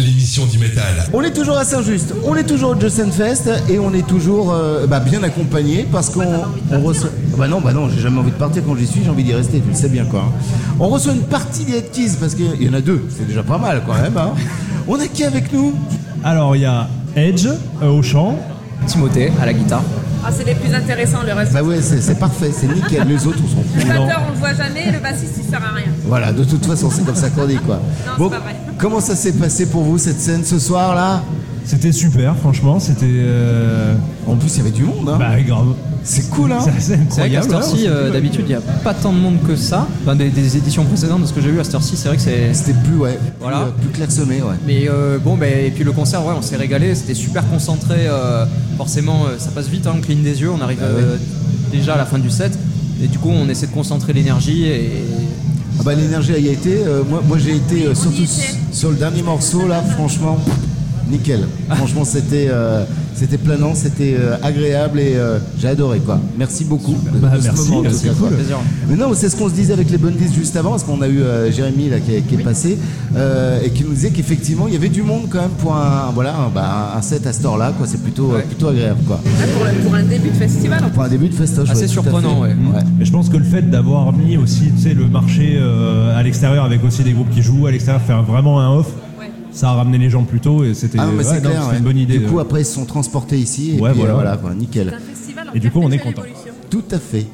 L'émission du métal. On est toujours à Saint-Just, on est toujours au Justin Fest et on est toujours euh, bah, bien accompagné parce qu'on on reçoit. Bah non, bah non, j'ai jamais envie de partir quand j'y suis, j'ai envie d'y rester, tu le sais bien quoi. hein. On reçoit une partie des Headkeys parce qu'il y en a deux, c'est déjà pas mal quand même. hein. On a qui avec nous? Alors, il y a Edge euh, au chant. Timothée à la guitare. Ah, c'est les plus intéressants, le reste. Bah ouais, c'est c'est parfait, c'est nickel. Les autres, on s'en Le batteur, on le voit jamais, le bassiste, il sert à rien. Voilà, de toute façon, c'est comme ça qu'on dit quoi. Non, c'est pas vrai. Comment ça s'est passé pour vous cette scène ce soir là C'était super, franchement. C'était. euh, En plus, il y avait du monde. Hein. Bah, grave. C'est cool, hein C'est assez C'est vrai qu'à incroyable. hein, euh, c'est- d'habitude, il n'y a pas tant de monde que ça. Enfin, des, des éditions précédentes, de ce que j'ai vu à cette heure-ci, c'est vrai que c'est. C'était plus, ouais, plus, Voilà. euh, plus klaxonné, ouais. Mais euh, bon, bah, et puis le concert, ouais, on s'est régalé, c'était super concentré. euh, forcément, euh, ça passe vite, hein, on cligne des yeux, on arrive Bah euh, déjà à la fin du set. Et du coup, on essaie de concentrer l'énergie et. Ah bah l'énergie y a été. euh, moi, moi j'ai été euh, surtout sur le dernier morceau là, franchement, nickel. Franchement, c'était euh, c'était planant, c'était euh, agréable et euh, j'ai adoré quoi. Merci beaucoup de, Bah, de ce merci, moment en tout c'est cas, quoi. cool. Plaisir. Mais non, c'est ce qu'on se disait avec les Bundies juste avant, parce qu'on a eu euh, Jérémy là qui est, qui est passé euh, et qui nous disait qu'effectivement il y avait du monde quand même pour un voilà un, bah, un set à ce là quoi. C'est plutôt plutôt agréable quoi. Ouais, pour, le- pour un début de festival. Pour un début de festoche. Assez ouais, surprenant, ouais. Mais je pense que le fait d'avoir mis aussi tu sais, le marché euh, à l'extérieur avec aussi des groupes qui jouent à l'extérieur, faire vraiment un off. Ça a ramené les gens plus tôt et c'était Ah ouais, ouais. une bonne idée. Du coup après ils se sont transportés ici et Ouais, puis euh, voilà. voilà quoi, nickel. C'est un festival en Et du coup, on est content. Tout à fait.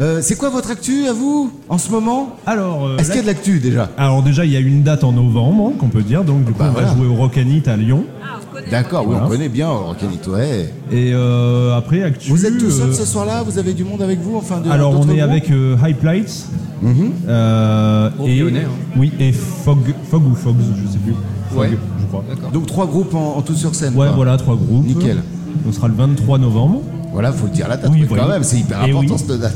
Euh, c'est quoi votre actu à vous en ce moment? Alors, euh, Est-ce qu'il y a de l'actu déjà? Alors déjà, il y a une date en novembre qu'on peut dire. Donc du coup, Bah, on voilà. va jouer au Rockanit à Lyon. D'accord, oui, Voilà. on connaît bien Rock'n'It, ouais. Et euh, après, actu. Vous êtes tout seul euh, ce soir-là? Vous avez du monde avec vous enfin, de- Alors on d'autres est groupes? avec euh, Hype Lights. Mhm. euh, Gros et lyonnais, hein. oui et Fog Fog ou Fogs je sais plus Fog, Ouais. je crois Donc trois groupes en, en tout sur scène. ouais quoi. voilà trois groupes Nickel. on sera le 23 novembre Voilà, faut le dire la date Oui, quand oui. même, c'est hyper Et important oui. cette date.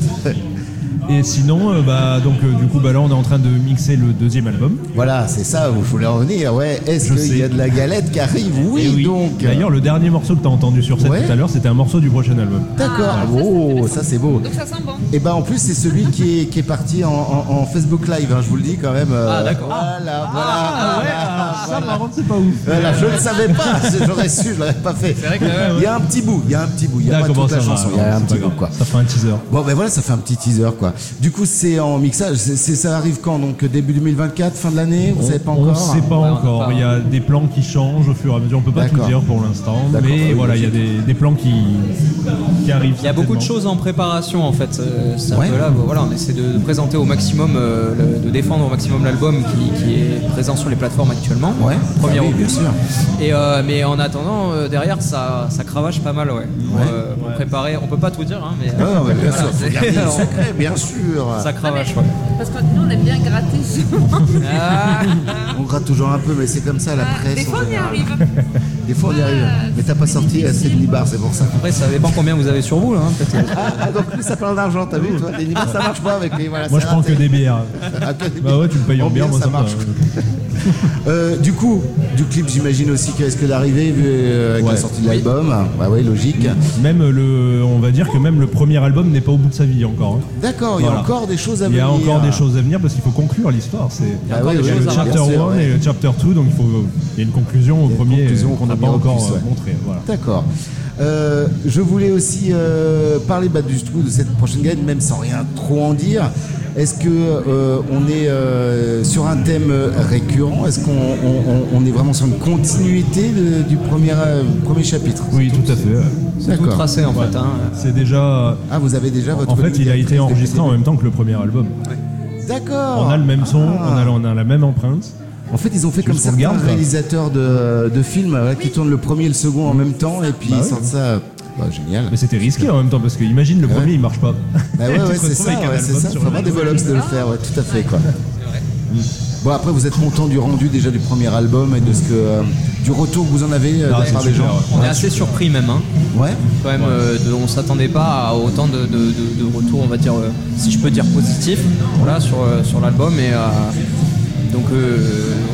Et sinon euh, bah donc euh, du coup bah là on est en train de mixer le deuxième album voilà, c'est ça où je voulais en venir. Ouais, est-ce Je qu'il y a de la galette qui arrive oui, Et donc. d'ailleurs le dernier morceau que tu as entendu sur scène Ouais. tout à l'heure c'était un morceau du prochain album D'accord. Oh, ça c'est beau. Donc ça sent bon. Et ben en plus c'est celui qui est, qui est parti en, en- en Facebook Live, hein, je vous le dis quand même. euh, Ah, d'accord. Voilà, voilà. ah ouais voilà, ah, ça voilà. par contre c'est pas ouf Voilà, je ne savais pas, [laughs] j'aurais su, je l'aurais pas fait. C'est vrai que, ouais, Il y a un petit bout, il y a un petit bout, il y a pas D'accord, toute ça la va, chanson, il y a alors, un c'est petit pas bout grave. quoi. ça fera un teaser Bon ben voilà, ça fait un petit teaser quoi. Du coup c'est en mixage, c'est, ça arrive quand Donc début 2024, fin de l'année, vous savez pas on encore sait pas Ouais, on encore. Il y a des plans qui changent au fur et à mesure. On peut pas tout dire pour l'instant, mais oui, voilà, il y a des, des plans qui, qui arrivent. Il y a beaucoup de choses en préparation en fait. Euh, C'est un Ouais. peu là, voilà, on essaie de présenter au maximum, euh, le- de défendre au maximum l'album qui, qui est présent sur les plateformes actuellement. Ouais, Premier ah oui, bien sûr. Et euh, mais en attendant, euh, derrière ça, ça cravache pas mal, ouais. Euh, pour préparer, on peut pas tout dire, hein, mais. Ah, bien [laughs] sûr, le [laughs] secret, bien sûr. Ça cravache, ouais. Parce que nous, on aime bien gratter souvent. Ah, On gratte toujours un peu, mais c'est comme ça la Ah, presse. Des fois, on y arrive. Des fois on y arrive. Mais t'as pas sorti assez de nibar, c'est pour ça. après, ça dépend combien vous avez sur vous, là. hein, peut-être. Ah, ah, donc lui ça parle d'argent, t'as vu toi Des nibar ça marche pas avec lui. Voilà, Moi, je prends que des bières. Ah, que des Bah ouais, tu me payes en bière, moi ça ça marche. Euh, du coup, du clip, j'imagine aussi qu'il risque d'arriver vu, euh, avec la Ouais. sortie de l'album. Bah oui, logique. Même le, on va dire que même le premier album n'est pas au bout de sa vie encore. hein. D'accord, il y a encore des choses à Il y venir. a encore des choses à venir parce qu'il faut conclure l'histoire. C'est Ah oui, à bien chapter sûr, 1 ouais. et le chapter 2, donc il faut, il y a une conclusion au Il y a une premier conclusion euh, qu'on n'a pas encore ouais. montré. Voilà. D'accord. Euh, je voulais aussi euh, parler bah, du coup de cette prochaine guide, même sans rien trop en dire. Est-ce que euh, on est euh, sur un thème récurrent? Est-ce qu'on on- on- on est vraiment sur une continuité de- du premier, euh, premier chapitre? Oui, tout à fait. ouais. Tout D'accord. tracé en fait. Hein. C'est déjà. Ah, vous avez déjà votre. En fait, il a été enregistré en même temps que le premier album. D'accord. On a le même son, Ah. on, a, on a la même empreinte. En fait, ils ont fait comme certains réalisateurs de, de films qui tournent le premier et le second en même temps et puis Bah ils oui. sortent ça. Bah, génial. Mais c'était risqué en même temps parce que imagine le Ouais. premier il marche pas. Bah ouais, [laughs] ouais, c'est ça, ouais, c'est album ça. Faut avoir des de le faire, ouais, tout à fait, quoi. Bon, après, vous êtes content du rendu déjà du premier album et de ce que, euh, du retour que vous en avez euh, de Ah, la c'est part des super, gens. On est assez surpris même. Hein. Ouais. Quand même, euh, de- on s'attendait pas à autant de, de, de- de retours, on va dire, euh, si je peux dire positifs, voilà, sur, sur l'album. Et euh, donc euh,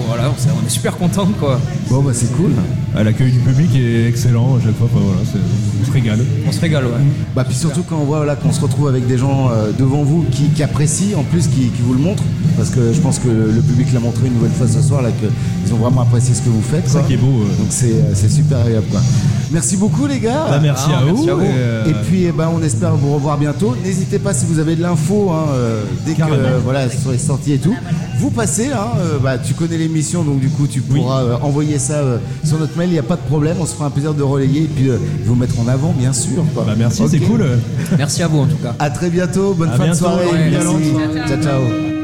voilà, on, est super content quoi. Bon, bah, c'est cool. Ah, L'accueil du public est excellent à chaque fois. voilà, on se régale. On se régale, ouais. Bah, puis surtout quand on voit là, qu'on se retrouve avec des gens euh, devant vous qui, qui apprécient, en plus, qui, qui vous le montrent. Parce que je pense que le, public l'a montré une nouvelle fois ce soir, là, qu'ils ont vraiment apprécié ce que vous faites. C'est ça qui est beau. euh. Donc, c'est c'est super agréable, quoi. Merci beaucoup, les gars. Bah, merci, Ah, à merci vous. à vous. et, euh, Et puis, eh ben, on espère vous revoir bientôt. N'hésitez pas si vous avez de l'info, hein, euh, dès que Carrément. euh, voilà sur les sorties et tout, vous passez. Hein, euh, bah, tu connais l'émission, donc du coup, tu Oui. pourras euh, envoyer ça euh, sur notre mail. Il n'y a pas de problème. On se fera un plaisir de relayer et puis euh, vous mettre en avant, bien sûr. quoi. bah, merci, Ok. c'est cool. Merci à vous en tout cas. À très bientôt. Bonne À fin bientôt, de soirée. ouais, Merci. Ciao, ciao.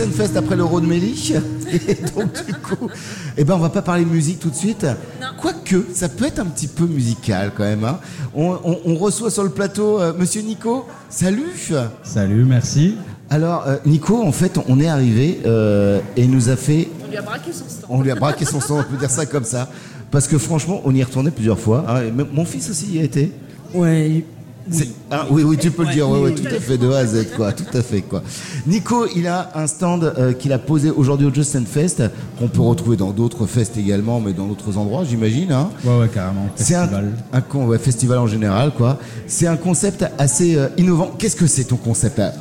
Toujours au Just Fest après le Road Melly. [laughs] Et donc, du coup, eh ben, on va pas parler musique tout de suite. Quoique, ça peut être un petit peu musical quand même. hein. On, on- on reçoit sur le plateau euh, Monsieur Nico. Salut Salut, merci. Alors, euh, Nico, en fait, on est arrivé euh, et nous a fait On lui a braqué son stand. on lui a braqué son sang, on peut dire ça comme ça. Parce que franchement, on y est retourné plusieurs fois. hein, et mon fils aussi y a été. Ouais. C'est- ah, oui, oui, tu peux le dire, ouais, ouais, tout à fait, de A à Z, quoi, tout à fait, quoi. Nico, il a un stand euh, qu'il a posé aujourd'hui au Just and Fest, qu'on peut retrouver dans d'autres fests également, mais dans d'autres endroits, j'imagine. Hein. Ouais, ouais, carrément. C'est un, Festival. un con- ouais, festival en général, quoi. C'est un concept assez euh, innovant. Qu'est-ce que c'est ton concept là?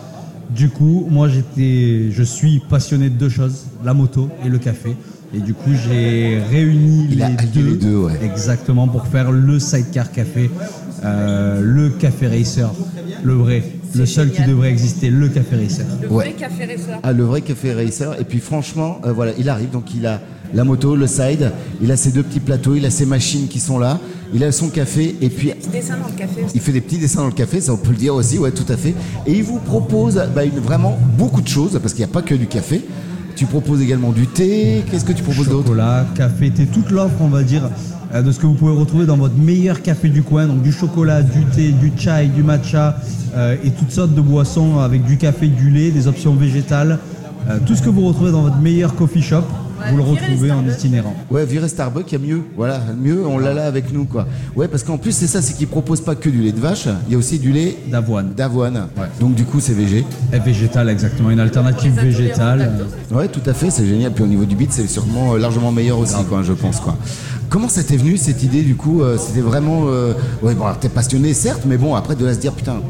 Du coup, moi j'étais, je suis passionné de deux choses, la moto et le café. Et du coup, j'ai réuni Il les, deux, les deux, ouais. exactement pour faire le sidecar café, euh, le café racer, le vrai, le seul qui devrait exister, le café racer. Le Ouais. vrai café racer. Ah, le vrai café racer. Et puis franchement, euh, voilà, il arrive, donc il a la moto, le side, il a ses deux petits plateaux, il a ses machines qui sont là, il a son café, et puis Petit dessin dans le café. Il fait des petits dessins dans le café, ça on peut le dire aussi, ouais, tout à fait. Et il vous propose bah, une- vraiment beaucoup de choses, parce qu'il n'y a pas que du café. Tu proposes également du thé, qu'est-ce que tu proposes d'autre? Chocolat, café, thé, toute l'offre, on va dire, de ce que vous pouvez retrouver dans votre meilleur café du coin. Donc du chocolat, du thé, du chai, du matcha euh, et toutes sortes de boissons avec du café, du lait, des options végétales. Euh, tout ce que vous retrouvez dans votre meilleur coffee shop, vous le retrouvez en itinérant. Ouais, virer Starbucks, il y a mieux. Voilà, mieux, on l'a là avec nous, quoi. Ouais, parce qu'en plus, c'est ça, c'est qu'ils proposent pas que du lait de vache, il y a aussi du lait d'avoine. D'avoine. Donc, du coup, c'est végé. Et végétal, exactement, une alternative végétale. Ouais, tout à fait, c'est génial. Puis au niveau du beat, c'est sûrement euh, largement meilleur aussi, quoi, je pense, quoi. Comment ça t'est venu cette idée, du coup euh, C'était vraiment. euh, Ouais, bon, alors, t'es passionné, certes, mais bon, après, de là se dire, putain,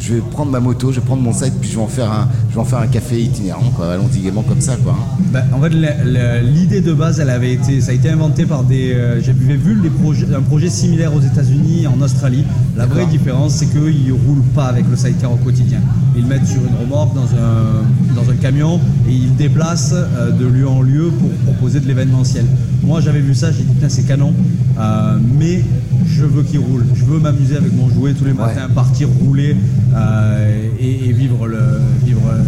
je vais prendre ma moto, je vais prendre mon site, puis je vais en faire un, je vais en faire un café itinérant, quoi, gaiement comme ça, quoi. hein. Ben, en fait, l'idée de base, elle avait été, ça a été inventé par des. euh, J'avais vu des projets, un projet similaire aux États-Unis et en Australie. La vraie différence, c'est qu'ils ne roulent pas avec le sidecar au quotidien. Ils le mettent sur une remorque dans un, dans un camion et ils le déplacent euh, de lieu en lieu pour proposer de l'événementiel. Moi, j'avais vu ça, j'ai dit, putain, c'est canon, euh, mais je veux qu'il roule. Je veux m'amuser avec mon jouet tous les matins, partir rouler et, et vivre le, vivre euh,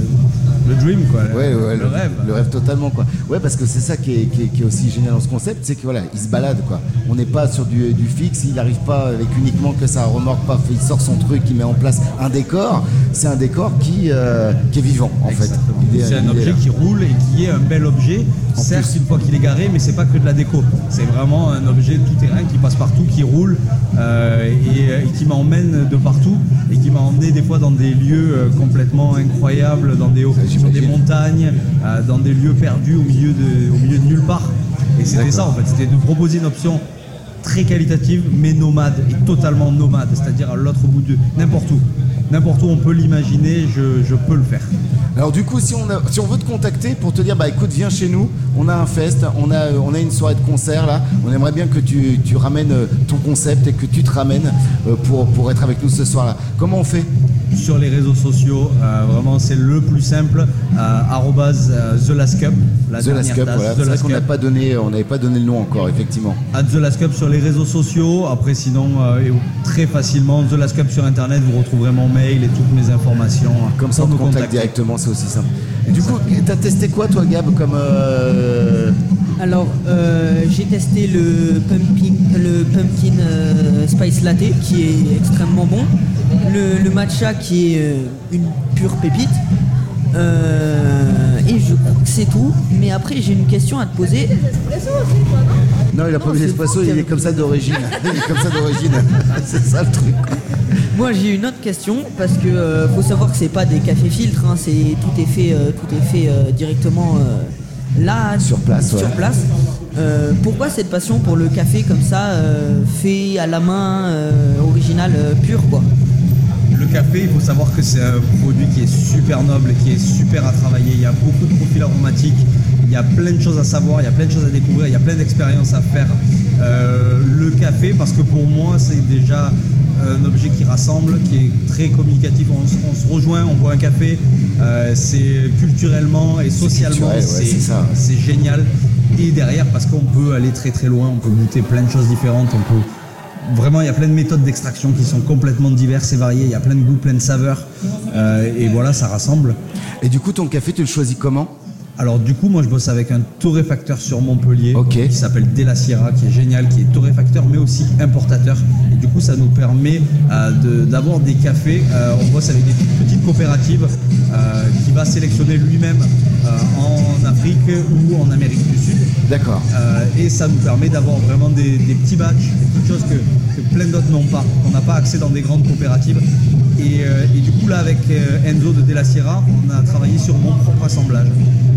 le dream, quoi. Ouais, ouais, le, rêve. Le rêve totalement, quoi. Ouais, parce que c'est ça qui est, qui est- qui est aussi génial dans ce concept, c'est que voilà, il se balade, quoi. On n'est pas sur du, du fixe, il n'arrive pas avec uniquement que ça remorque, paf, il sort son truc, il met en place un décor. C'est un décor qui, euh, qui est vivant, en fait. C'est un objet qui roule et qui est un bel objet. Certes, une fois qu'il est garé, mais c'est pas que de la déco. C'est vraiment un objet tout terrain qui passe partout, qui roule euh, et, et qui m'emmène de partout et qui m'a emmené des fois dans des lieux euh, complètement incroyables, dans des, sur des montagnes, euh, dans des lieux perdus au milieu de, au milieu de nulle part. Et c'était ça en fait, c'était de proposer une option très qualitative mais nomade et totalement nomade, c'est-à-dire à, l'autre bout de n'importe où. N'importe où on peut l'imaginer, je, je peux le faire. Alors du coup, si on, a- si on veut te contacter pour te dire, bah écoute, viens chez nous, on a un fest, on a, on a une soirée de concert là, on aimerait bien que tu, tu ramènes euh, ton concept et que tu te ramènes euh, pour, pour être avec nous ce soir-là. Comment on fait? Sur les réseaux sociaux. euh, vraiment, c'est le plus simple. Arrobase, euh, The Last Cup. La The Last Cup, tasse, voilà. The Last qu'on n'a pas donné, on n'avait pas donné le nom encore, effectivement. At The Last Cup sur les réseaux sociaux. Après, sinon, euh, et très facilement, The Last Cup sur Internet, vous retrouverez mon mail et toutes mes informations. Comme ça, on me contacte contacter. directement, c'est aussi simple. Et du coup, t'as testé quoi, toi, Gab, comme euh, Alors, euh, j'ai testé le pumpkin, le pumpkin euh, spice latte qui est extrêmement bon. Le, le matcha qui est euh, une pure pépite. Euh, et je crois que c'est tout. Mais après, j'ai une question à te poser. Non, il a pas mis l'espresso, [laughs] il est comme ça d'origine. Il est comme ça d'origine. c'est ça le truc. Moi, j'ai une autre question parce que euh, faut savoir que c'est pas des cafés filtres. hein, c'est tout est fait, euh, tout est fait euh, directement là Sur place, Sur ouais. place. Euh, pourquoi cette passion pour le café comme ça, euh, fait à la main, euh, original, pur quoi? Café, il faut savoir que c'est un produit qui est super noble, qui est super à travailler. Il y a beaucoup de profils aromatiques, il y a plein de choses à savoir, il y a plein de choses à découvrir, il y a plein d'expériences à faire. Euh, le café, parce que pour moi, c'est déjà un objet qui rassemble, qui est très communicatif. On, se- on se rejoint, on boit un café. Euh, c'est culturellement et socialement, ouais, c'est génial. Et derrière, parce qu'on peut aller très très loin, on peut goûter plein de choses différentes, on peut Vraiment, il y a plein de méthodes d'extraction qui sont complètement diverses et variées. Il y a plein de goûts, plein de saveurs. Euh, et voilà, ça rassemble. Et du coup, ton café, tu le choisis comment? Alors du coup, moi je bosse avec un torréfacteur sur Montpellier qui s'appelle De La Sierra, qui est génial, qui est torréfacteur mais aussi importateur. Et du coup, ça nous permet euh, de- d'avoir des cafés. Euh, on bosse avec des petites coopératives euh, qui va sélectionner lui-même en Afrique ou en Amérique du Sud. D'accord. et ça nous permet d'avoir vraiment des, des petits batchs, choses que, que plein d'autres n'ont pas. On n'a pas accès dans des grandes coopératives. Et, euh, et du coup, là, avec euh, Enzo de De La Sierra, on a travaillé sur mon propre assemblage.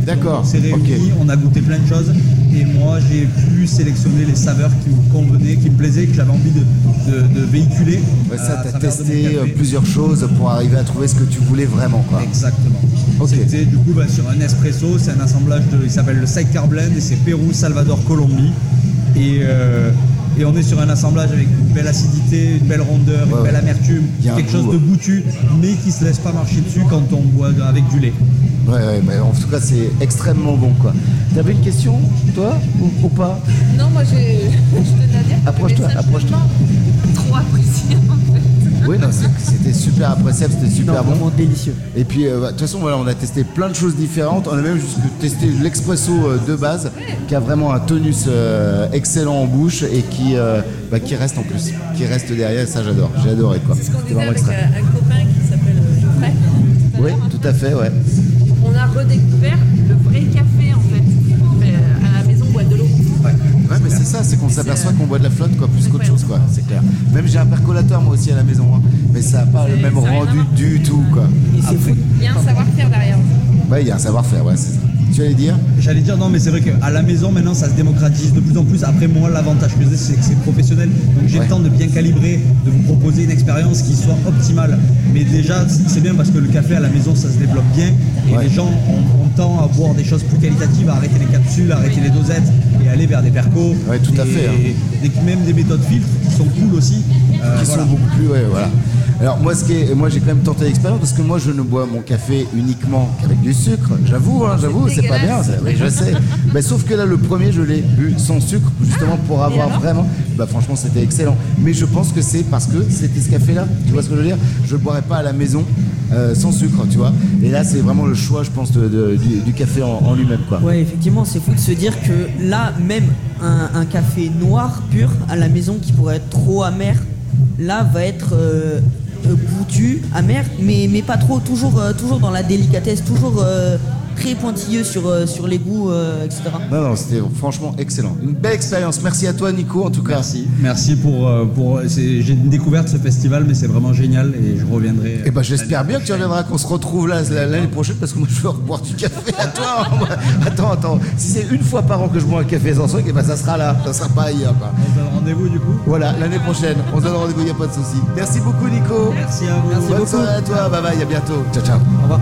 D'accord. On s'est réunis, on a goûté plein de choses. Et moi, j'ai pu sélectionner les saveurs qui me convenaient, qui me plaisaient, que j'avais envie de, de- de véhiculer. Ouais, ça, t'as testé euh, plusieurs choses pour arriver à trouver ce que tu voulais vraiment, quoi. Exactement. C'était du coup bah, sur un espresso, c'est un assemblage de, il s'appelle le Sidecar Blend et c'est Pérou, Salvador, Colombie. Et, euh, et on est sur un assemblage avec une belle acidité, une belle rondeur, une belle amertume, Il y a un quelque chose goût, de goûtu, mais qui se laisse pas marcher dessus quand on boit avec du lait. Ouais, ouais, mais en tout cas, c'est extrêmement bon, quoi. T'avais une question, toi, ou, ou pas? Non, moi j'ai. [laughs] Je tenais à dire que Approche-toi, approche-toi. trop apprécié en fait. Oui, c'était super appréciable, c'était super Non, bon. vraiment délicieux. Et puis, euh, bah, de toute façon, voilà, on a testé plein de choses différentes. On a même jusque testé l'expresso euh, de base, qui a vraiment un tonus euh, excellent en bouche et qui, euh, bah, qui reste en plus, qui reste derrière. Ça, j'adore. J'ai adoré, quoi. C'est ce qu'on disait avec extra. un copain qui s'appelle Geoffrey. Oui, tout à fait, ouais. On a redécouvert ça, c'est qu'on s'aperçoit qu'on boit de la flotte, quoi, plus qu'autre chose, quoi. C'est clair. Même j'ai un percolateur, moi aussi, à la maison, hein. mais ça n'a pas le même rendu du tout, quoi. Il y a un savoir-faire derrière. Ouais, il y a un savoir-faire, ouais, c'est ça. Tu allais dire? J'allais dire non, mais c'est vrai qu'à la maison maintenant ça se démocratise de plus en plus. Après, moi, l'avantage que j'ai, c'est que c'est professionnel. Donc j'ai le temps de bien calibrer, de vous proposer une expérience qui soit optimale. Mais déjà, c'est bien parce que le café à la maison ça se développe bien et les gens ont, ont tend à boire des choses plus qualitatives, à arrêter les capsules, à arrêter les dosettes et aller vers des percos. Ouais, tout à Et- fait, hein. et même des méthodes filtres qui sont cool aussi. Euh, qui voilà. sont beaucoup plus, ouais, voilà. Alors moi, ce qui est, moi j'ai quand même tenté l'expérience parce que moi je ne bois mon café uniquement qu'avec du sucre. J'avoue, hein, j'avoue, c'est pas bien. Oui, je sais. Mais sauf que là, le premier, je l'ai bu sans sucre, justement pour avoir alors vraiment. Bah franchement, c'était excellent. Mais je pense que c'est parce que c'était ce café-là. Tu vois ce que je veux dire? Je le boirais pas à la maison euh, sans sucre, tu vois. Et là, c'est vraiment le choix, je pense, du, café en, lui-même, quoi. Ouais, effectivement, c'est fou de se dire que là, même un, café noir pur à la maison qui pourrait être trop amer, là va être euh, euh, amer, mais, pas trop, toujours, euh, toujours dans la délicatesse, toujours très pointilleux sur, euh, sur les goûts, euh, etc. Non, non, c'était franchement excellent. Une belle expérience. Merci à toi, Nico, en tout cas. Merci. Merci pour. euh, pour c'est- J'ai découvert ce festival, mais c'est vraiment génial et je reviendrai. Et ben j'espère bien que tu reviendras, qu'on se retrouve là la- l'année prochaine parce que moi je veux boire du café [laughs] à toi. attends, attends. Si c'est une fois par an que je bois un café sans sucre, et ben ça sera là, ça sera pas ailleurs. quoi. On se donne rendez-vous du coup. Voilà, l'année prochaine, on se donne rendez-vous, il n'y a pas de souci. Merci beaucoup Nico. Merci à vous. Bonne beaucoup. soirée à toi, bye bye, à bientôt. Ciao, ciao. Au revoir.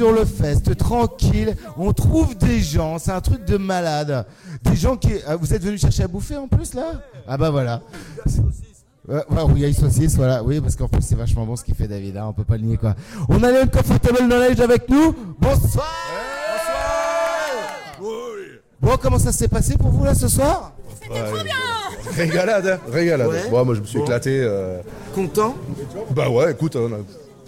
Sur le fest tranquille, on trouve des gens, c'est un truc de malade. Des gens qui. ah, Vous êtes venus chercher à bouffer en plus là? Ah bah voilà. Ouais, ouais, oui, il y a une saucisse, voilà. Oui, parce qu'en plus c'est vachement bon ce qu'il fait David, hein, on peut pas le nier quoi. On a Léon Comfortable Knowledge avec nous. Bonsoir Bon, comment ça s'est passé pour vous là ce soir? Régalade, hein, régalade. Ouais. Ouais, moi je me suis Bon. éclaté. euh, Content? Bah ouais, écoute, on, a-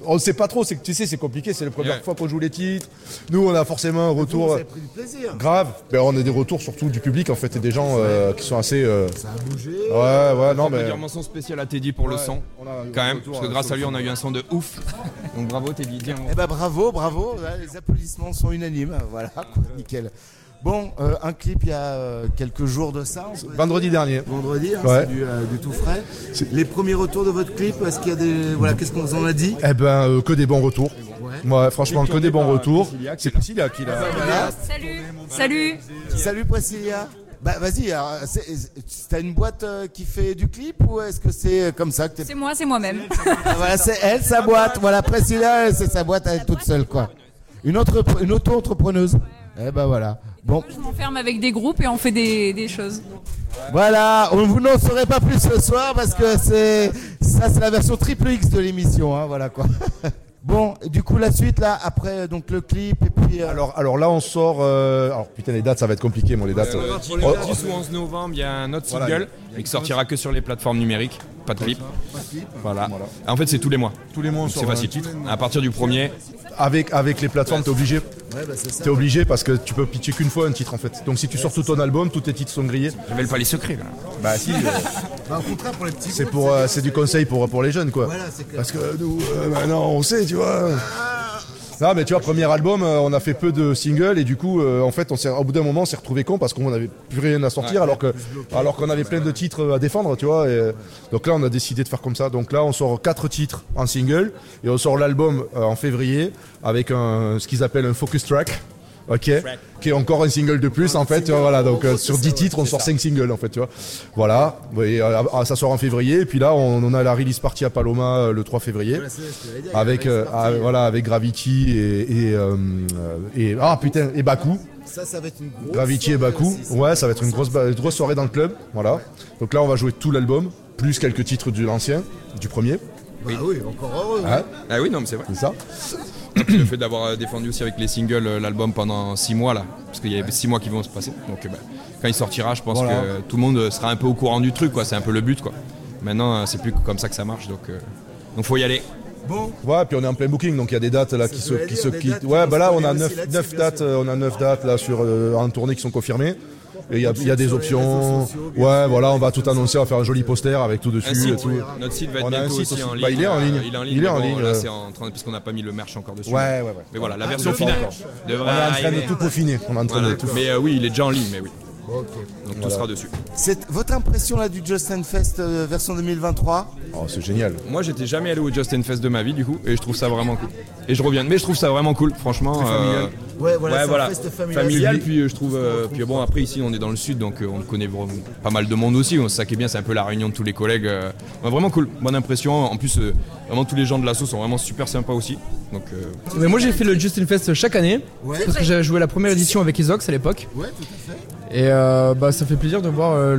on sait pas trop, c'est que tu sais, c'est compliqué, c'est la première fois qu'on joue les titres. Nous, on a forcément un retour. Vous avez pris du plaisir. Grave, ben, on a des retours surtout du public en fait et des gens euh, qui sont assez. euh, Ça a bougé. Ouais, ouais, non on peut mais. dire mention spéciale à Teddy pour le son, on a quand même, parce que grâce à lui, on a eu un son de ouf. Donc bravo Teddy, bien. Eh ben bravo, bravo, les applaudissements sont unanimes, voilà, nickel. Bon, euh, un clip il y a euh, quelques jours de ça. Vendredi dire. dernier. Vendredi, hein, Ouais. c'est du, euh, du tout frais. Les premiers retours de votre clip, est-ce qu'il y a des. Voilà, qu'est-ce qu'on vous en a dit? Eh ben, euh, que des bons retours. Ouais, franchement, que des bons retours. C'est Priscilla qui l'a. Voilà. Salut Salut Salut Priscilla Bah vas-y, alors, c'est- c'est- t'as une boîte euh, qui fait du clip ou est-ce que c'est euh, comme ça que t'es... C'est moi, c'est moi-même. Ah, voilà, c'est elle, sa boîte. Voilà, Priscilla, elle, c'est sa boîte à elle toute seule, quoi. Une, autre, une auto-entrepreneuse. Eh ben voilà. Bon, Je m'enferme avec des groupes et on fait des, des choses. voilà, on vous n'en saurez pas plus ce soir parce que c'est ça, c'est la version triple X de l'émission, hein, voilà quoi. [laughs] Bon, du coup la suite là, après donc le clip et puis. euh, Alors, alors là, on sort. euh, Alors putain, les dates, ça va être compliqué, moi, les dates. Euh, Oh, 10 ou 11 novembre, il y a un autre Voilà, single, mais qui sortira que sur les plateformes numériques, pas de clip. Pas de clip. Voilà. En fait, c'est tous les mois. Tous les mois, on Donc, sort C'est facile. titre. À partir du premier, Avec, avec les plateformes, t'es obligé. Ouais, bah, c'est ça. T'es obligé parce que tu peux pitcher qu'une fois un titre en fait. Donc si tu sors tout ton album, tous tes titres sont grillés. j'avais le palais secret là. Bah si. euh, [laughs] Bah, au contraire pour les petits. c'est pour, euh, c'est du conseil pour, pour les jeunes quoi. Voilà, c'est clair. Parce que nous, euh, maintenant, on sait, tu vois. Non, mais tu vois, premier album, euh, on a fait peu de singles et du coup, euh, en fait, on s'est, au bout d'un moment, on s'est retrouvé con parce qu'on n'avait plus rien à sortir alors que, alors qu'on avait plein de titres à défendre, tu vois. Et, euh, donc là, on a décidé de faire comme ça. Donc là, on sort quatre titres en single et on sort l'album euh, en février avec un, ce qu'ils appellent un focus track. Ok, qui est encore un single de plus en fait, tu vois, voilà. Donc euh, sur 10 titres, on sort 5 singles en fait, tu vois. Voilà, et, euh, ah, ça sort en février. Et puis là, on, on a la release party à Paloma euh, le 3 février avec euh, ah, voilà avec Gravity et et, et ah putain et Baku. Ça, ça va être une grosse. Gravity et soirée Baku. Ouais, ça va être une grosse une grosse soirée dans le club, voilà. Donc là, on va jouer tout l'album plus quelques titres de l'ancien, du premier. Bah oui, encore heureux. Ah, Ah oui, non, mais c'est vrai. c'est ça. [coughs] le fait d'avoir euh, défendu aussi avec les singles euh, l'album pendant 6 mois là, parce qu'il y a 6 mois qui vont se passer. Donc euh, bah, quand il sortira, je pense Voilà. que tout le monde sera un peu au courant du truc, quoi. C'est un peu le but, quoi. Maintenant, c'est plus comme ça que ça marche, donc euh, donc faut y aller. Bon, Ouais, puis on est en plein booking, donc il y a des dates là qui se, qui dire, se des qui- dates qui Ouais, bah là on a tourner 9, aussi là-dessus, bien dates, sûr. on a 9 dates là sur euh, en tournée qui sont confirmées. Et il y y a des options. sociaux, Ouais, voilà, on va tout annoncer, on va faire un joli poster avec tout dessus Un et site, tout. Notre site va être On bientôt site aussi, aussi. en ligne. Bah, il est en ligne. Il est en ligne. Il est en ligne, Là, euh. c'est en train parce qu'on n'a pas mis le merch encore dessus. Ouais, ouais, ouais. Mais voilà, la Ah, version finale On est en train de tout peaufiner. On est en train de tout. Mais euh, oui, il est déjà en ligne, mais oui. Donc tout Voilà. sera dessus. C'est votre impression là du Justin Fest euh, version 2023 Oh, c'est génial. Moi, j'étais jamais allé au Justin Fest de ma vie, du coup, et je trouve ça vraiment cool. Et je reviens, mais je trouve ça vraiment cool, franchement. Familial. Ouais, voilà, c'est un fest familial. puis euh, je trouve. euh, puis bon, après ici, on est dans le sud, donc euh, on connaît vraiment pas mal de monde aussi. C'est ça qui est bien, c'est un peu la réunion de tous les collègues. euh, ouais, vraiment cool, bonne impression. En plus, euh, vraiment tous les gens de l'asso sont vraiment super sympas aussi. Donc. euh, Mais moi j'ai fait le Justin Fest chaque année Ouais. parce que j'avais joué la première édition avec Isox à l'époque Ouais, tout à fait. Et euh, bah, ça fait plaisir de voir euh,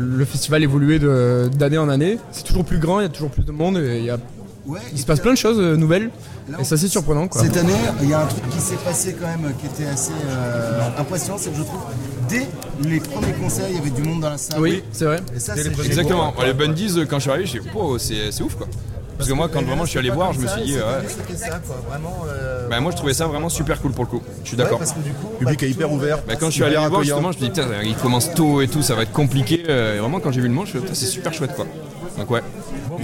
le, le festival évoluer d'année en année. C'est toujours plus grand, il y a toujours plus de monde et il, y a- Ouais, il et se passe plein de choses euh, nouvelles là, et ça c'est surprenant quoi. Cette année, il y a un truc qui s'est passé quand même qui était assez euh, impressionnant, c'est que je trouve dès les premiers concerts, il y avait du monde dans la salle. Oui, c'est vrai. Et ça. Exactement. Ouais, Les Bundies, quand je suis arrivé, j'ai dit, Wow, c'est c'est ouf quoi. Parce que moi, quand vraiment je suis allé voir, je me suis dit, ouais. C'était ça, quoi. Vraiment. euh, Bah, moi je trouvais ça vraiment super cool pour le coup. Je suis d'accord. Le public bah, est hyper ouvert. Bah, quand je suis allé voir justement, je me dis putain, il commence tôt et tout, ça va être compliqué. euh, Et vraiment, quand j'ai vu le monde, je me suis dit, c'est super chouette quoi. Donc ouais.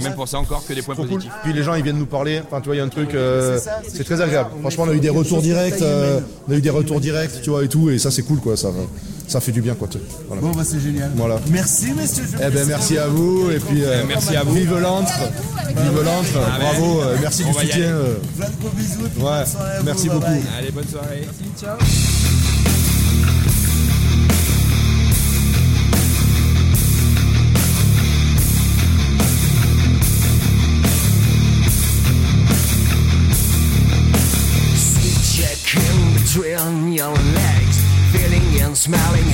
Même pour ça encore que des points cool. positifs. Puis les gens ils viennent nous parler. Enfin, tu vois, il y a un truc. euh, C'est très agréable. Franchement, on a eu des retours directs. euh, on a eu des retours directs, tu vois, et tout. Et ça, c'est cool, quoi. Ça, ça fait du bien quoi. Voilà. Bon bah c'est génial. Voilà. Merci messieurs. Eh ben merci à vous et puis euh, merci à vous. Vive l'antre. Vive l'antre. Ah, ben, Bravo. Euh, merci On du soutien. Euh... De gros bisous. Ouais. Merci beaucoup. Allez bonne soirée. Merci, ciao.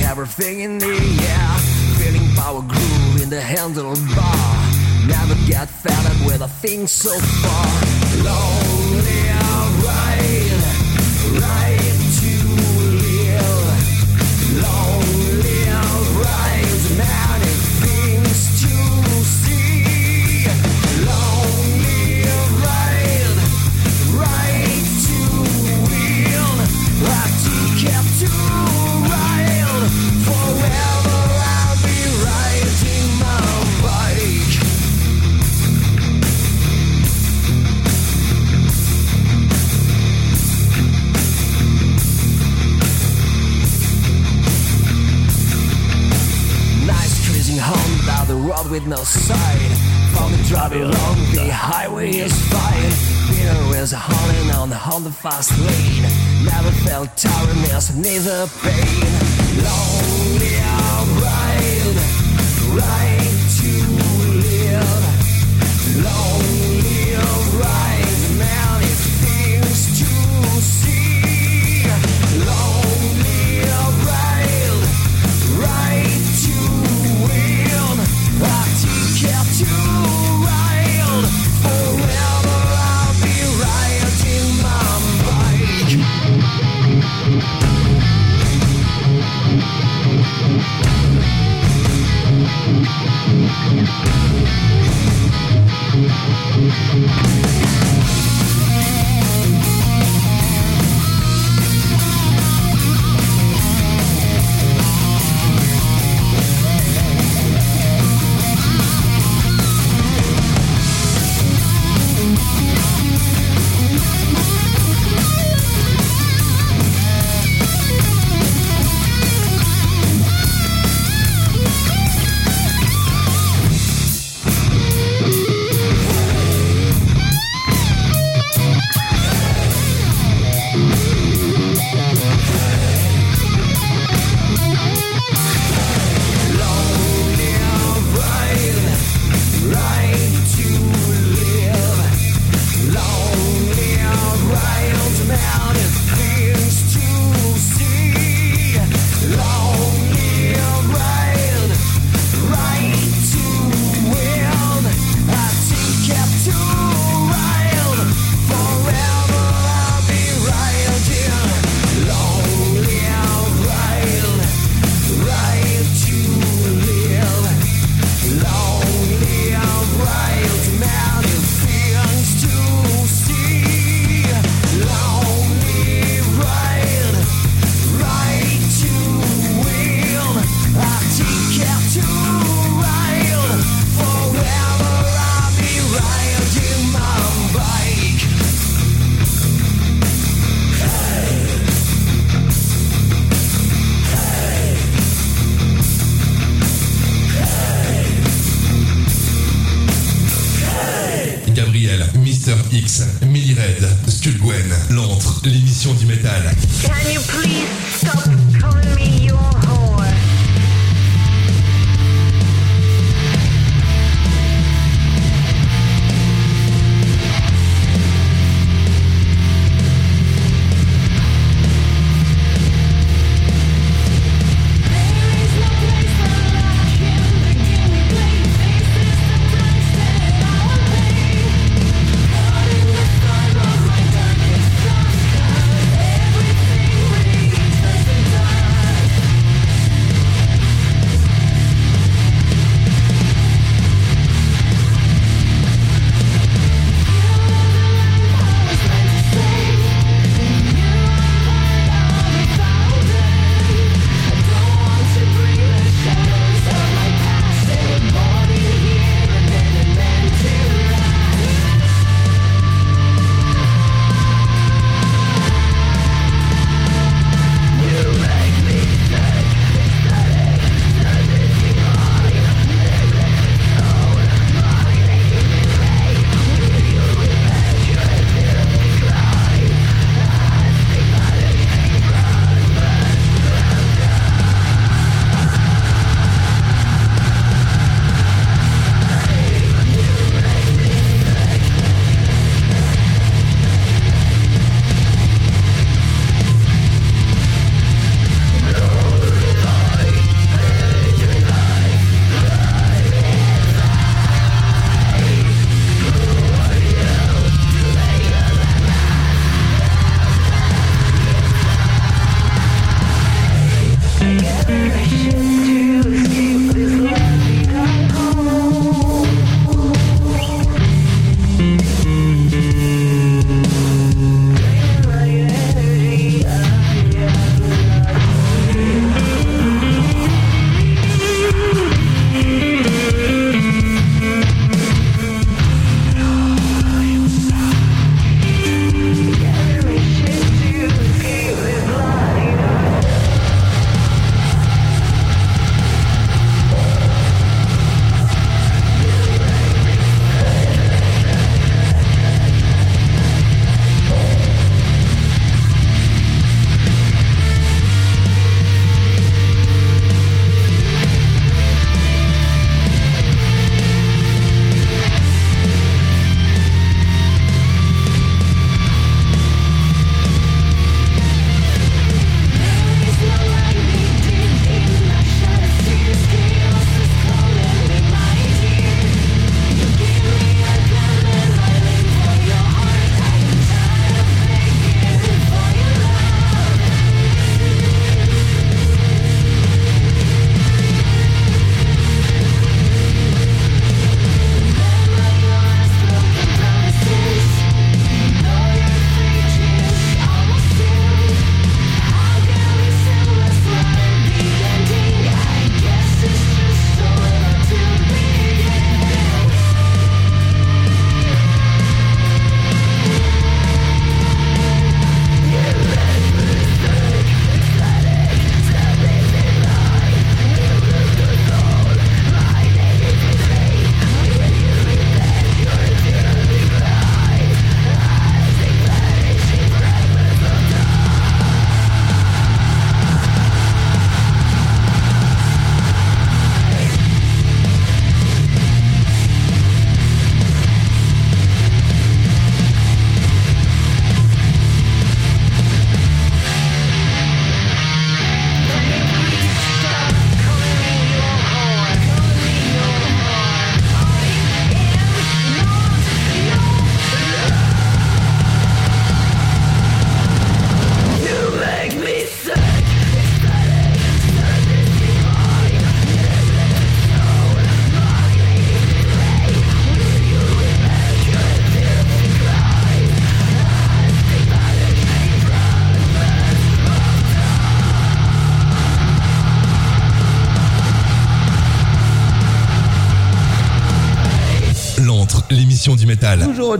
Everything in the air. Feeling power groove in the handlebar. Never get fed up with a thing so far. Lonely home the road with no sign. Found me driving along the highway is fine. Peter is holding on the Honda fast lane. Never felt tiredness, neither pain. Lonely ride, ride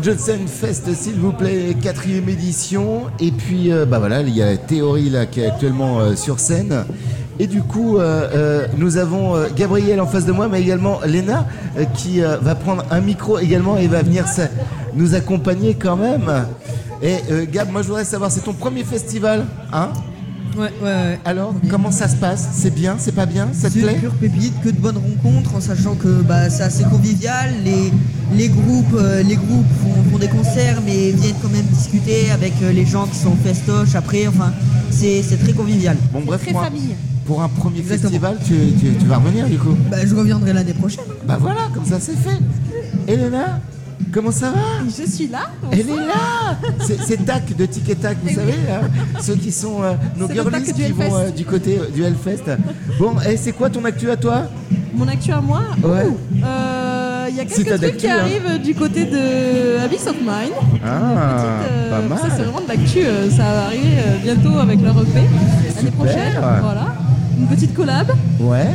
Johnson Fest, s'il vous plaît, quatrième édition. Et puis, euh, bah voilà, il y a théorie là qui est actuellement euh, sur scène. Et du coup, euh, nous avons Gabriel en face de moi, mais également Léna qui va prendre un micro également et va venir nous accompagner quand même. Et Gab, moi je voudrais savoir, c'est ton premier festival, hein? Ouais, ouais, ouais. Alors, comment ça se passe? C'est bien, c'est pas bien? Ça te C'est plaît? pure pépite, que de bonnes rencontres, en sachant que bah, c'est assez convivial. Les, les groupes, euh, les groupes font, font des concerts, mais viennent quand même discuter avec euh, les gens qui sont festoches après. Enfin, c'est c'est très convivial. Bon, bref, moi, pour un premier festival, tu, tu- tu vas revenir du coup? Bah, je reviendrai l'année prochaine. Bah voilà, comme ça c'est fait. Elena, comment ça va Je suis là. Elle est là C'est TAC de Tic et Tac, vous savez, hein, ceux qui sont euh, nos girlies qui vont euh, du côté euh, du Hellfest. Bon, et c'est quoi ton actu à toi? Mon actu à moi? Ouais. Il y a quelques trucs qui hein. arrivent du côté de Abyss of Mine. Ah, pas mal. Ça, c'est vraiment de l'actu. ça va arriver bientôt avec leur EP l'année prochaine. Voilà. Une petite collab. Ouais.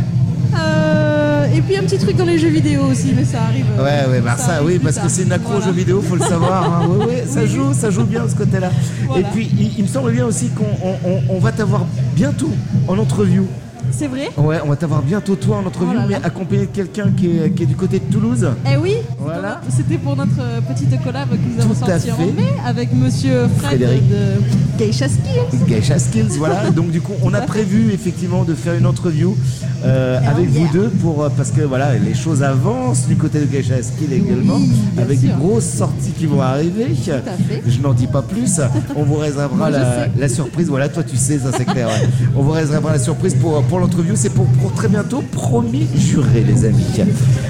Euh, et puis un petit truc dans les jeux vidéo aussi, mais ça arrive. euh, Ouais, ouais, bah ça, oui, parce que c'est une accro aux jeux vidéo, faut le savoir. hein. Ouais, ouais, ça joue, ça joue bien de ce côté-là. Voilà. Et puis, il, il me semble bien aussi qu'on on- on- on va t'avoir bientôt en interview. C'est vrai Ouais, on va t'avoir bientôt toi en interview, Oh mais accompagné de quelqu'un qui est, qui est du côté de Toulouse. Eh oui, Voilà. c'était pour notre euh, petite collab que nous avons Tout sorti en mai avec monsieur Fred Frédéric. de Geisha Skills. Geisha Skills, voilà. [laughs] Donc du coup, on a prévu effectivement de faire une interview euh, avec vous deux pour euh, parce que voilà, les choses avancent du côté de Geisha Skills également, avec sûr. des grosses sorties qui vont arriver. à fait. Je n'en dis pas plus. On vous réservera [laughs] Moi, la, surprise. Voilà, toi tu sais, ça c'est clair. ouais. On vous réservera la surprise pour pour l'interview. C'est pour, pour très bientôt, promis, juré, les amis.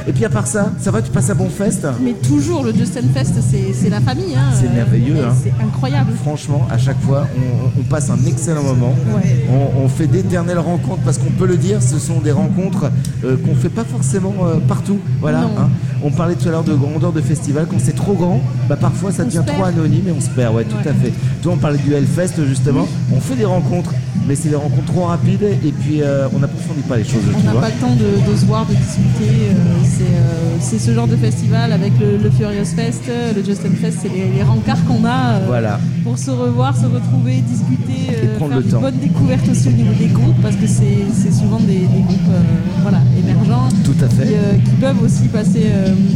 Et puis à part ça, ça va, tu passes un bon fest Mais toujours, le Justin Fest, c'est la famille. hein. C'est merveilleux, hein. C'est incroyable. Franchement, à chaque fois, on, on passe un excellent moment. On, on fait d'éternelles rencontres parce qu'on peut le dire, ce sont des rencontres euh, qu'on fait pas forcément euh, partout. Voilà. Hein. On parlait tout à l'heure de grandeur de festival. Quand c'est trop grand, bah parfois ça On devient trop anonyme et on se perd. Ouais, tout à fait. Toi, on parlait du Hellfest justement. On fait des rencontres, mais c'est des rencontres trop rapides et puis euh, on n'approfondit pas les choses. On n'a vois. pas le temps de, de se voir, de discuter. euh, c'est euh, c'est ce genre de festival avec le, le Furious Fest, le Justin Fest, c'est les, les rencarts qu'on a Voilà. pour se revoir, se retrouver, discuter, euh, prendre faire le une temps. bonne découverte aussi au niveau des groupes parce que c'est souvent des, des groupes voilà, émergents Tout à fait. Qui, qui peuvent aussi passer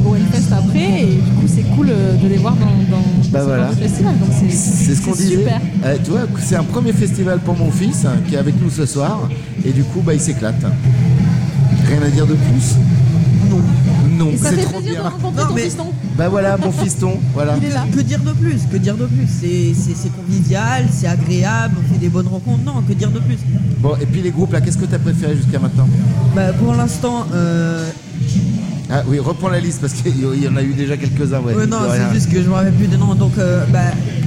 au Hellfest après et du coup c'est cool euh, de les voir dans, dans Bah ce voilà. festival. Donc c'est C'est ce qu'on disait. super. Euh, tu vois, c'est un premier festival pour mon fils hein, qui est avec nous ce soir. Et du coup, bah, il s'éclate. Rien à dire de plus. Non. Non, c'est fait trop plaisir bien. de rencontrer ton fiston. Bah voilà, mon [laughs] fiston. Voilà. Que, que dire de plus Que dire de plus? C'est- C'est c'est convivial, c'est agréable, on fait des bonnes rencontres. Non, que dire de plus? Bon, et puis les groupes là, qu'est-ce que tu as préféré jusqu'à maintenant? Bah, pour l'instant, euh, Ah oui, reprends la liste parce qu'il y en a eu déjà quelques-uns. Ouais, ouais, non, de c'est juste que je me rappelle plus des noms. Donc, euh, bah,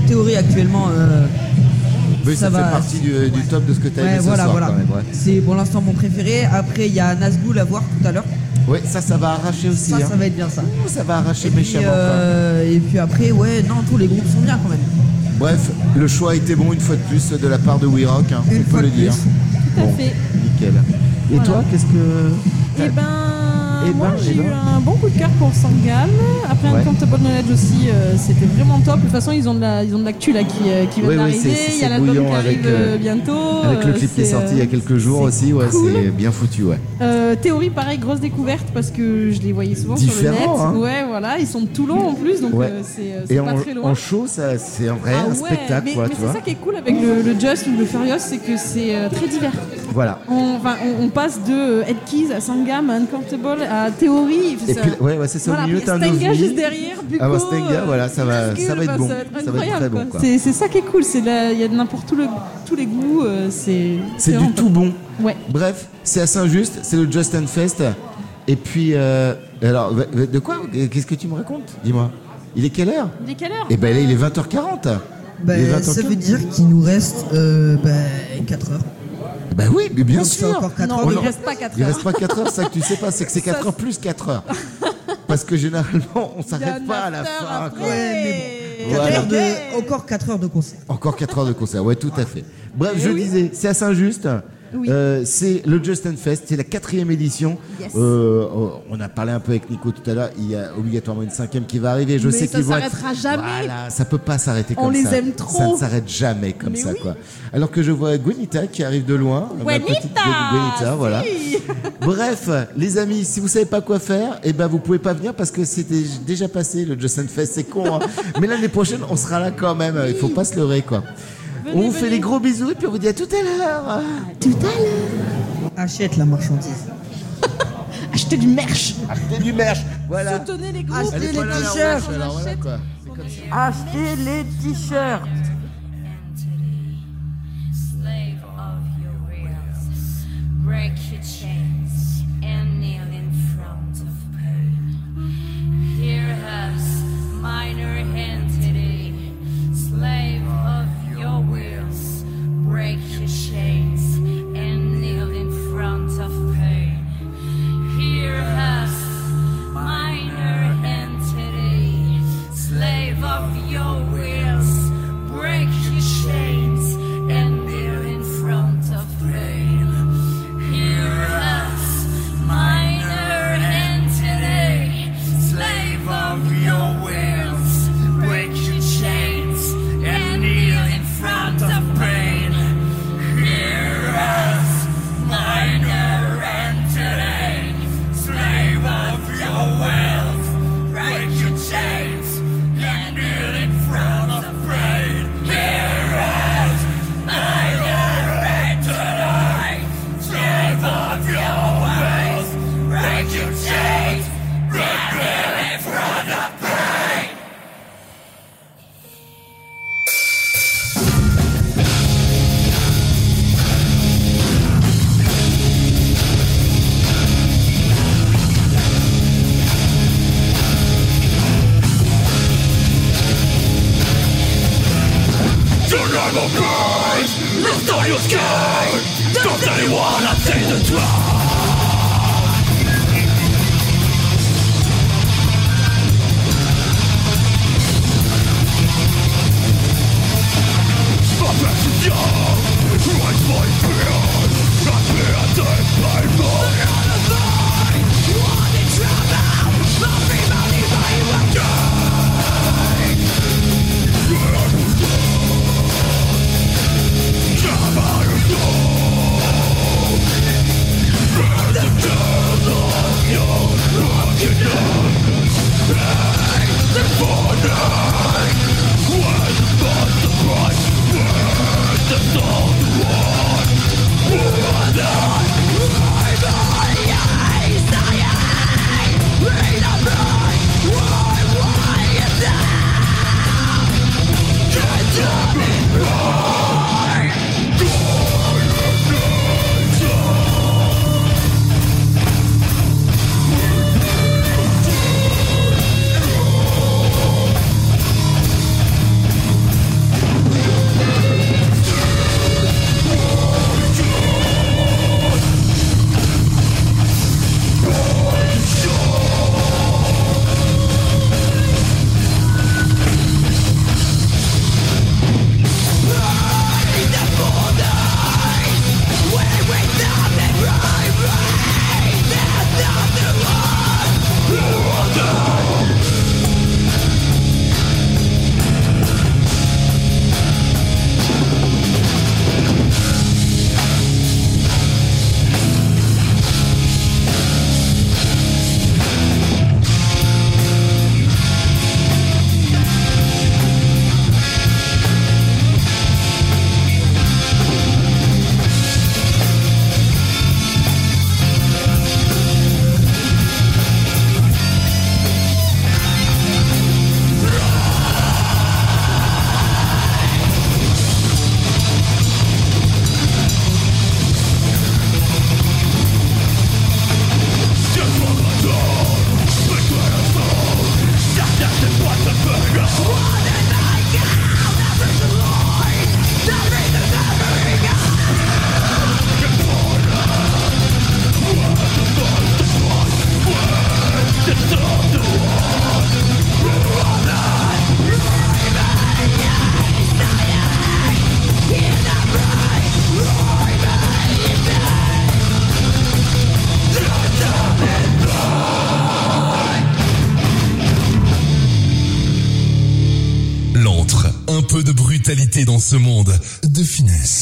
théorie actuellement. euh, Oui, ça, ça fait va. partie du, du top de ce que tu as Ouais, aimé voilà, ce soir voilà. quand même. Ouais. C'est pour l'instant mon préféré. Après, il y a Nazgûl à voir tout à l'heure. Ouais, ça, ça va arracher aussi. Ça, hein. ça va être bien ça. Ouh, Ça va arracher Et puis, méchamment. quoi. euh, et puis après, ouais, non, tous les groupes sont bien quand même. Bref, le choix a été bon une fois de plus de la part de We Rock, hein, on peut le dire. Tout à Bon, fait. Nickel. Et Voilà. toi, qu'est-ce que. Eh ben, Eh moi ben, j'ai eu ben. un bon coup de cœur pour Sangam. Après Ouais. Uncountable Knowledge aussi, euh, c'était vraiment top. De toute façon, ils ont de la, ils ont de l'actu là qui, euh, qui vient d'arriver. Il y a l'album qui arrive avec, euh, bientôt. Avec le clip qui est sorti il y a quelques jours aussi, ouais, cool. c'est bien foutu, ouais. euh, théorie, pareil, grosse découverte parce que je les voyais souvent Différent, sur le net. hein. Ouais, voilà, ils sont de Toulon en plus, donc Ouais. c'est Et pas en, très loin. en show, ça, c'est un vrai Ah un spectacle, mais, c'est ça qui est cool avec le, le Just ou le Furious, c'est que c'est très divers. Voilà. On, enfin, on, on passe de euh, Ed Keys à Sangam, à Uncountable, à Théorie. Et puis, ouais, ouais, c'est ça, au Voilà, milieu, puis t'as un Stenga juste derrière, Bucco, Ah bah, Stenga, euh, voilà, ça va, ça va être bah, bon. Ça va être Ça va être incroyable. très bon. C'est c'est ça qui est cool, il y a de n'importe le- tous les goûts, euh, c'est du tout bon. Ouais. Bref, c'est à Saint-Just, c'est le Justin Fest. Et puis, euh, alors, de quoi Qu'est-ce que tu me racontes Dis-moi. Il est quelle heure? Il est quelle heure? Eh ben là, il est 20h40. Bah, il est 20h40. ça veut dire qu'il nous reste euh, bah, 4 heures. Bah oui, mais bien Donc, sûr. Non, heures. il reste pas 4 Il heures. reste pas 4 heures, ça que tu sais pas, c'est que c'est 4 Ça, heures plus 4 heures. Parce que généralement, on s'arrête pas à la fin. quoi. Quatre Voilà. heures de- encore 4 heures de concert. Encore 4 heures de concert, ouais, tout à fait. Bref, Eh je oui. disais, c'est à Saint-Just. Oui. Euh, c'est le Justin Fest, c'est la quatrième édition. Yes. Euh, on a parlé un peu avec Nico tout à l'heure. Il y a obligatoirement une cinquième qui va arriver. Je Mais sais ça qu'ils être- s'arrêtera jamais. Voilà, ça peut pas s'arrêter On comme les ça. aime trop. Ça ne s'arrête jamais comme Mais ça, oui. quoi. Alors que je vois Gwenita qui arrive de loin. Gwenita, voilà. si. [laughs] Bref, les amis, si vous savez pas quoi faire, eh ben vous pouvez pas venir parce que c'était déjà passé le Justin Fest, c'est con. hein. [laughs] Mais l'année prochaine, on sera là quand même. Il faut pas se leurrer, quoi. On vous fait des gros bisous et puis on vous dit à tout à l'heure. Tout à l'heure. Achète la marchandise. [laughs] Achetez du merch. Achetez du merch. Voilà. Soutenez les groupes. Achetez les t-shirts. Achetez les t-shirts. Slave of your wills, break your chains and kneel in front of pain. Hear us, minor break dans ce monde de finesse.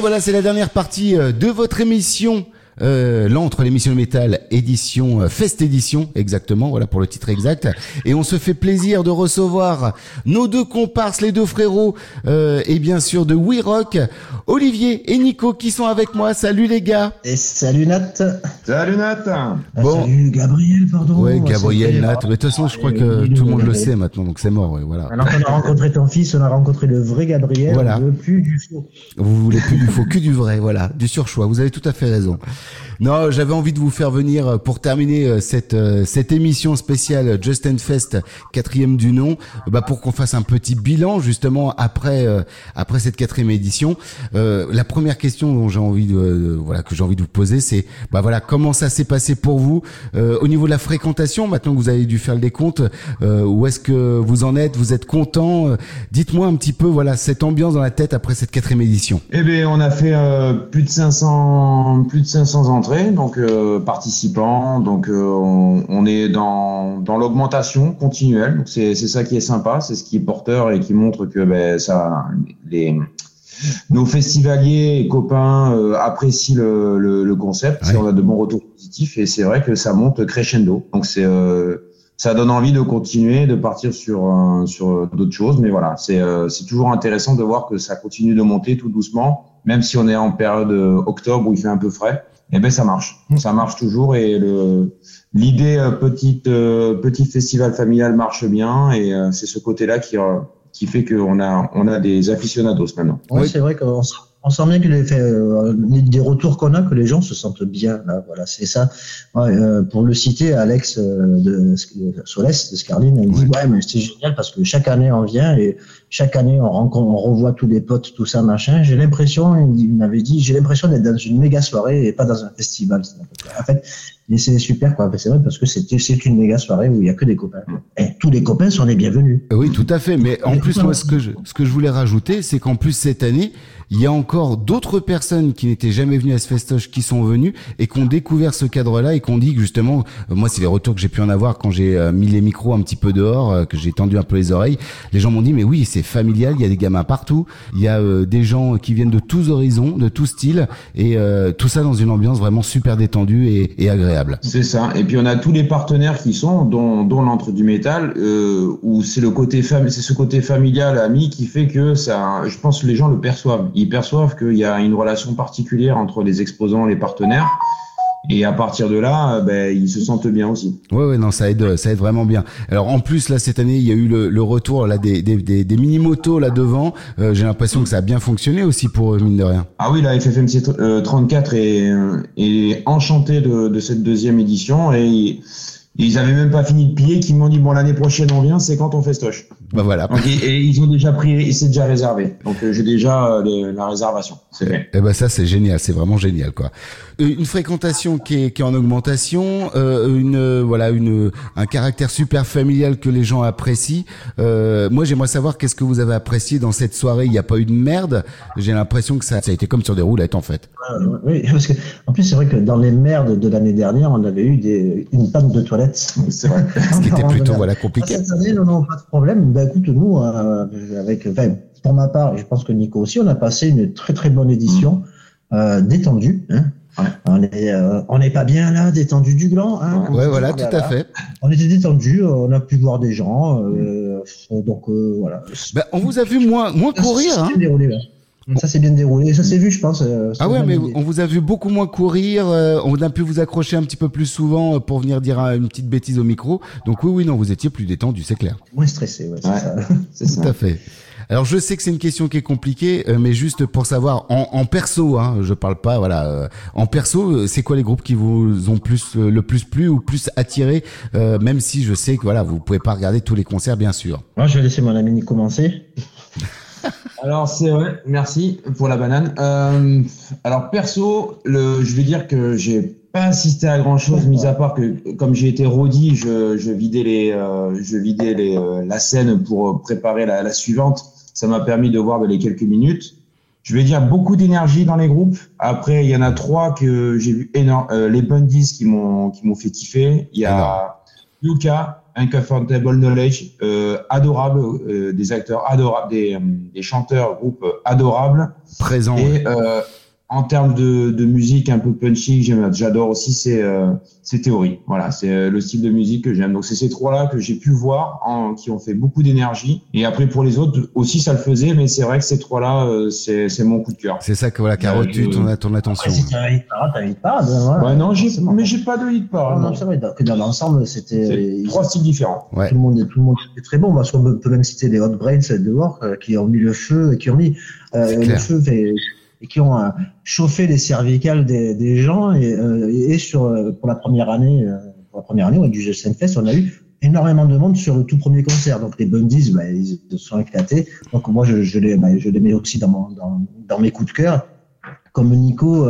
Et voilà, c'est la dernière partie euh, de votre émission. Euh, l'entre l'émission métal édition euh, Fest édition exactement voilà pour le titre exact et on se fait plaisir de recevoir nos deux comparses les deux frérots et bien sûr de We Rock Olivier et Nico qui sont avec moi salut les gars et salut Nat salut Nat bon salut Gabriel pardon ouais Moi, Gabriel Nat mais de toute façon je crois que tout le monde le sait maintenant donc c'est mort ouais, voilà Alors qu'on a rencontré ton fils, on a rencontré le vrai Gabriel, Voilà. on veut plus du faux. Vous voulez plus du faux, que du vrai, voilà, du surchoix. Vous avez tout à fait raison. Non, j'avais envie de vous faire venir euh, pour terminer euh, cette euh, cette émission spéciale Justin Fest quatrième du nom, bah pour qu'on fasse un petit bilan justement après après cette quatrième édition. Euh, la première question dont j'ai envie de voilà que j'ai envie de vous poser, c'est bah voilà comment ça s'est passé pour vous Euh, au niveau de la fréquentation. Maintenant que vous avez dû faire le décompte, euh, où est-ce que vous en êtes Vous êtes content Euh, Dites-moi un petit peu voilà cette ambiance dans la tête après cette quatrième édition. Eh bien, on a fait euh, plus de 500, plus de 500 entrées, donc euh, participants. Donc, euh, on, est dans, dans l'augmentation continuelle. C'est c'est ça qui est sympa, c'est ce qui est porteur et qui montre que ben, ça, les, nos festivaliers et copains euh, apprécient le, le, le concept. Ouais. On a de bons retours positifs et c'est vrai que ça monte crescendo. Donc, c'est euh, ça donne envie de continuer, de partir sur sur d'autres choses. Mais voilà, c'est euh, c'est toujours intéressant de voir que ça continue de monter tout doucement, même si on est en période euh, octobre où il fait un peu frais. Eh ben ça marche, ça marche toujours et le l'idée petite euh, petit festival familial marche bien et euh, c'est ce côté-là qui euh, qui fait qu'on a on a des aficionados maintenant. Ouais, c'est vrai qu'on on sent bien que les, fait, euh, des retours qu'on a, que les gens se sentent bien. Là, voilà, c'est ça. Ouais, euh, pour le citer, Alex euh, de de Solès de Scarline, il dit ouais, mais c'est génial parce que chaque année on vient et chaque année on rencontre, on revoit tous les potes, tout ça, machin. J'ai l'impression, il m'avait dit, j'ai l'impression d'être dans une méga soirée et pas dans un festival. En fait, et c'est super quoi. C'est vrai parce que c'était c'est une méga soirée où il y a que des copains. Et tous les copains sont les bienvenus. Oui, tout à fait. Mais en plus, moi, ce que je, ce que je voulais rajouter, c'est qu'en plus, cette année, il y a encore d'autres personnes qui n'étaient jamais venues à ce festoche qui sont venues et qui ont découvert ce cadre-là et qui ont dit que justement, euh, moi, c'est les retours que j'ai pu en avoir quand j'ai euh, mis les micros un petit peu dehors, euh, que j'ai tendu un peu les oreilles. Les gens m'ont dit, mais oui, c'est familial, il y a des gamins partout, il y a des gens qui viennent de tous horizons, de tous styles et tout ça dans une ambiance vraiment super détendue et, agréable. C'est ça. Et puis on a tous les partenaires qui sont, dont, l'entre du métal, où c'est le côté c'est ce côté familial, ami, qui fait que ça, je pense que les gens le perçoivent. Perçoivent qu'il y a une relation particulière entre les exposants et les partenaires. Et à partir de là, euh, ben, ils se sentent bien aussi. Ouais, ouais, non, ça aide, ça aide vraiment bien. Alors en plus là cette année, il y a eu le, le retour là des, des, des, des mini motos là devant. Euh, J'ai l'impression que ça a bien fonctionné aussi pour eux, mine de rien. Ah oui, la FFMC euh, 34 est, euh, est enchantée de, de cette deuxième édition et ils, ils avaient même pas fini de plier, qu'ils m'ont dit bon l'année prochaine on vient, c'est quand on festoche. Bah voilà. Donc, et, et ils ont déjà pris, et c'est déjà réservé. Donc euh, j'ai déjà euh, le- la réservation. C'est fait. Eh ben ça c'est génial, c'est vraiment génial quoi. Euh, Une fréquentation qui est, qui est en augmentation, euh, une euh, voilà une un caractère super familial que les gens apprécient. Euh, moi j'aimerais savoir qu'est-ce que vous avez apprécié dans cette soirée. Il n'y a pas eu de merde. J'ai l'impression que ça, ça a été comme sur des roulettes en fait. Euh, oui, parce que en plus c'est vrai que dans les merdes de l'année dernière, on avait eu des, une panne de toilettes. [laughs] Ce qui était [laughs] plutôt voilà compliqué. Cette année, non, non, pas de problème. Ben écoute, nous, avec, enfin, pour ma part, et je pense que Nico aussi, on a passé une très très bonne édition euh, détendue. Hein. On est, euh, on n'est pas bien là, détendu du gland. Hein, Ouais, voilà, tout à fait. On était détendu, on a pu voir des gens, euh, donc euh, voilà. Ben, on vous a vu moins moins courir. Ça Hein. s'est bien déroulé. ouais. Ça s'est bien déroulé, ça s'est vu, je pense. euh, Ah ouais, mais idée. on vous a vu beaucoup moins courir. euh, on a pu vous accrocher un petit peu plus souvent euh, pour venir dire euh, une petite bêtise au micro. Donc oui, oui, non, vous étiez plus détendu, c'est clair. Moins stressé, ouais, c'est [laughs] ça. Tout à fait. Alors je sais que c'est une question qui est compliquée, euh, mais juste pour savoir en, en perso, hein, je parle pas, voilà, euh, en perso, euh, c'est quoi les groupes qui vous ont plus euh, le plus plu ou plus attiré, euh, même si je sais que voilà, vous pouvez pas regarder tous les concerts, bien sûr. Moi, je vais laisser mon ami commencer. [laughs] Alors c'est vrai, merci pour la banane. Euh, alors perso, le, je vais dire que j'ai pas assisté à grand chose, mis à part que comme j'ai été rôdi, je, je vidais les, euh, je vidais les, euh, la scène pour préparer la, la suivante. Ça m'a permis de voir les quelques minutes. Je vais dire beaucoup d'énergie dans les groupes. Après, il y en a trois que j'ai vu énorme. Euh, les Bundies qui m'ont qui m'ont fait kiffer. Il y a Luca, Uncomfortable Knowledge, euh, adorable, euh, des acteurs adorables, des, euh, des chanteurs, groupes adorables. Présent. Et en termes de, de musique un peu punchy, j'aime- j'adore aussi, c'est euh, c'est Théorie. Voilà, c'est euh, le style de musique que j'aime. Donc c'est ces trois-là que j'ai pu voir, en, qui ont fait beaucoup d'énergie. Et après pour les autres aussi, ça le faisait, mais c'est vrai que ces trois-là, euh, c'est c'est mon coup de cœur. C'est ça que voilà, qui a Euh, retenu ton, ton attention. Si t'as un hit parade, t'as un hit parade. hein, voilà. Ouais, non, j'ai, mais j'ai pas de hit parade. Non, non. non, c'est vrai, dans- que dans l'ensemble, c'était. C'est ils- trois styles différents. Ouais. Tout le monde, tout le monde était très bon. Parce qu'on peut- même citer les Hot Brains de Work euh, qui ont mis le feu, et qui ont mis euh, le feu et, et qui ont euh, chauffé les cervicales des, des gens. Et, euh, et sur euh, pour la première année, pour la première année ouais, du Justin Fest, on a eu énormément de monde sur le tout premier concert. Donc les Bundies, bah, ils se sont éclatés. Donc moi, je, je les, bah, je les mets aussi dans, mon, dans, dans mes coups de cœur. Comme Nico,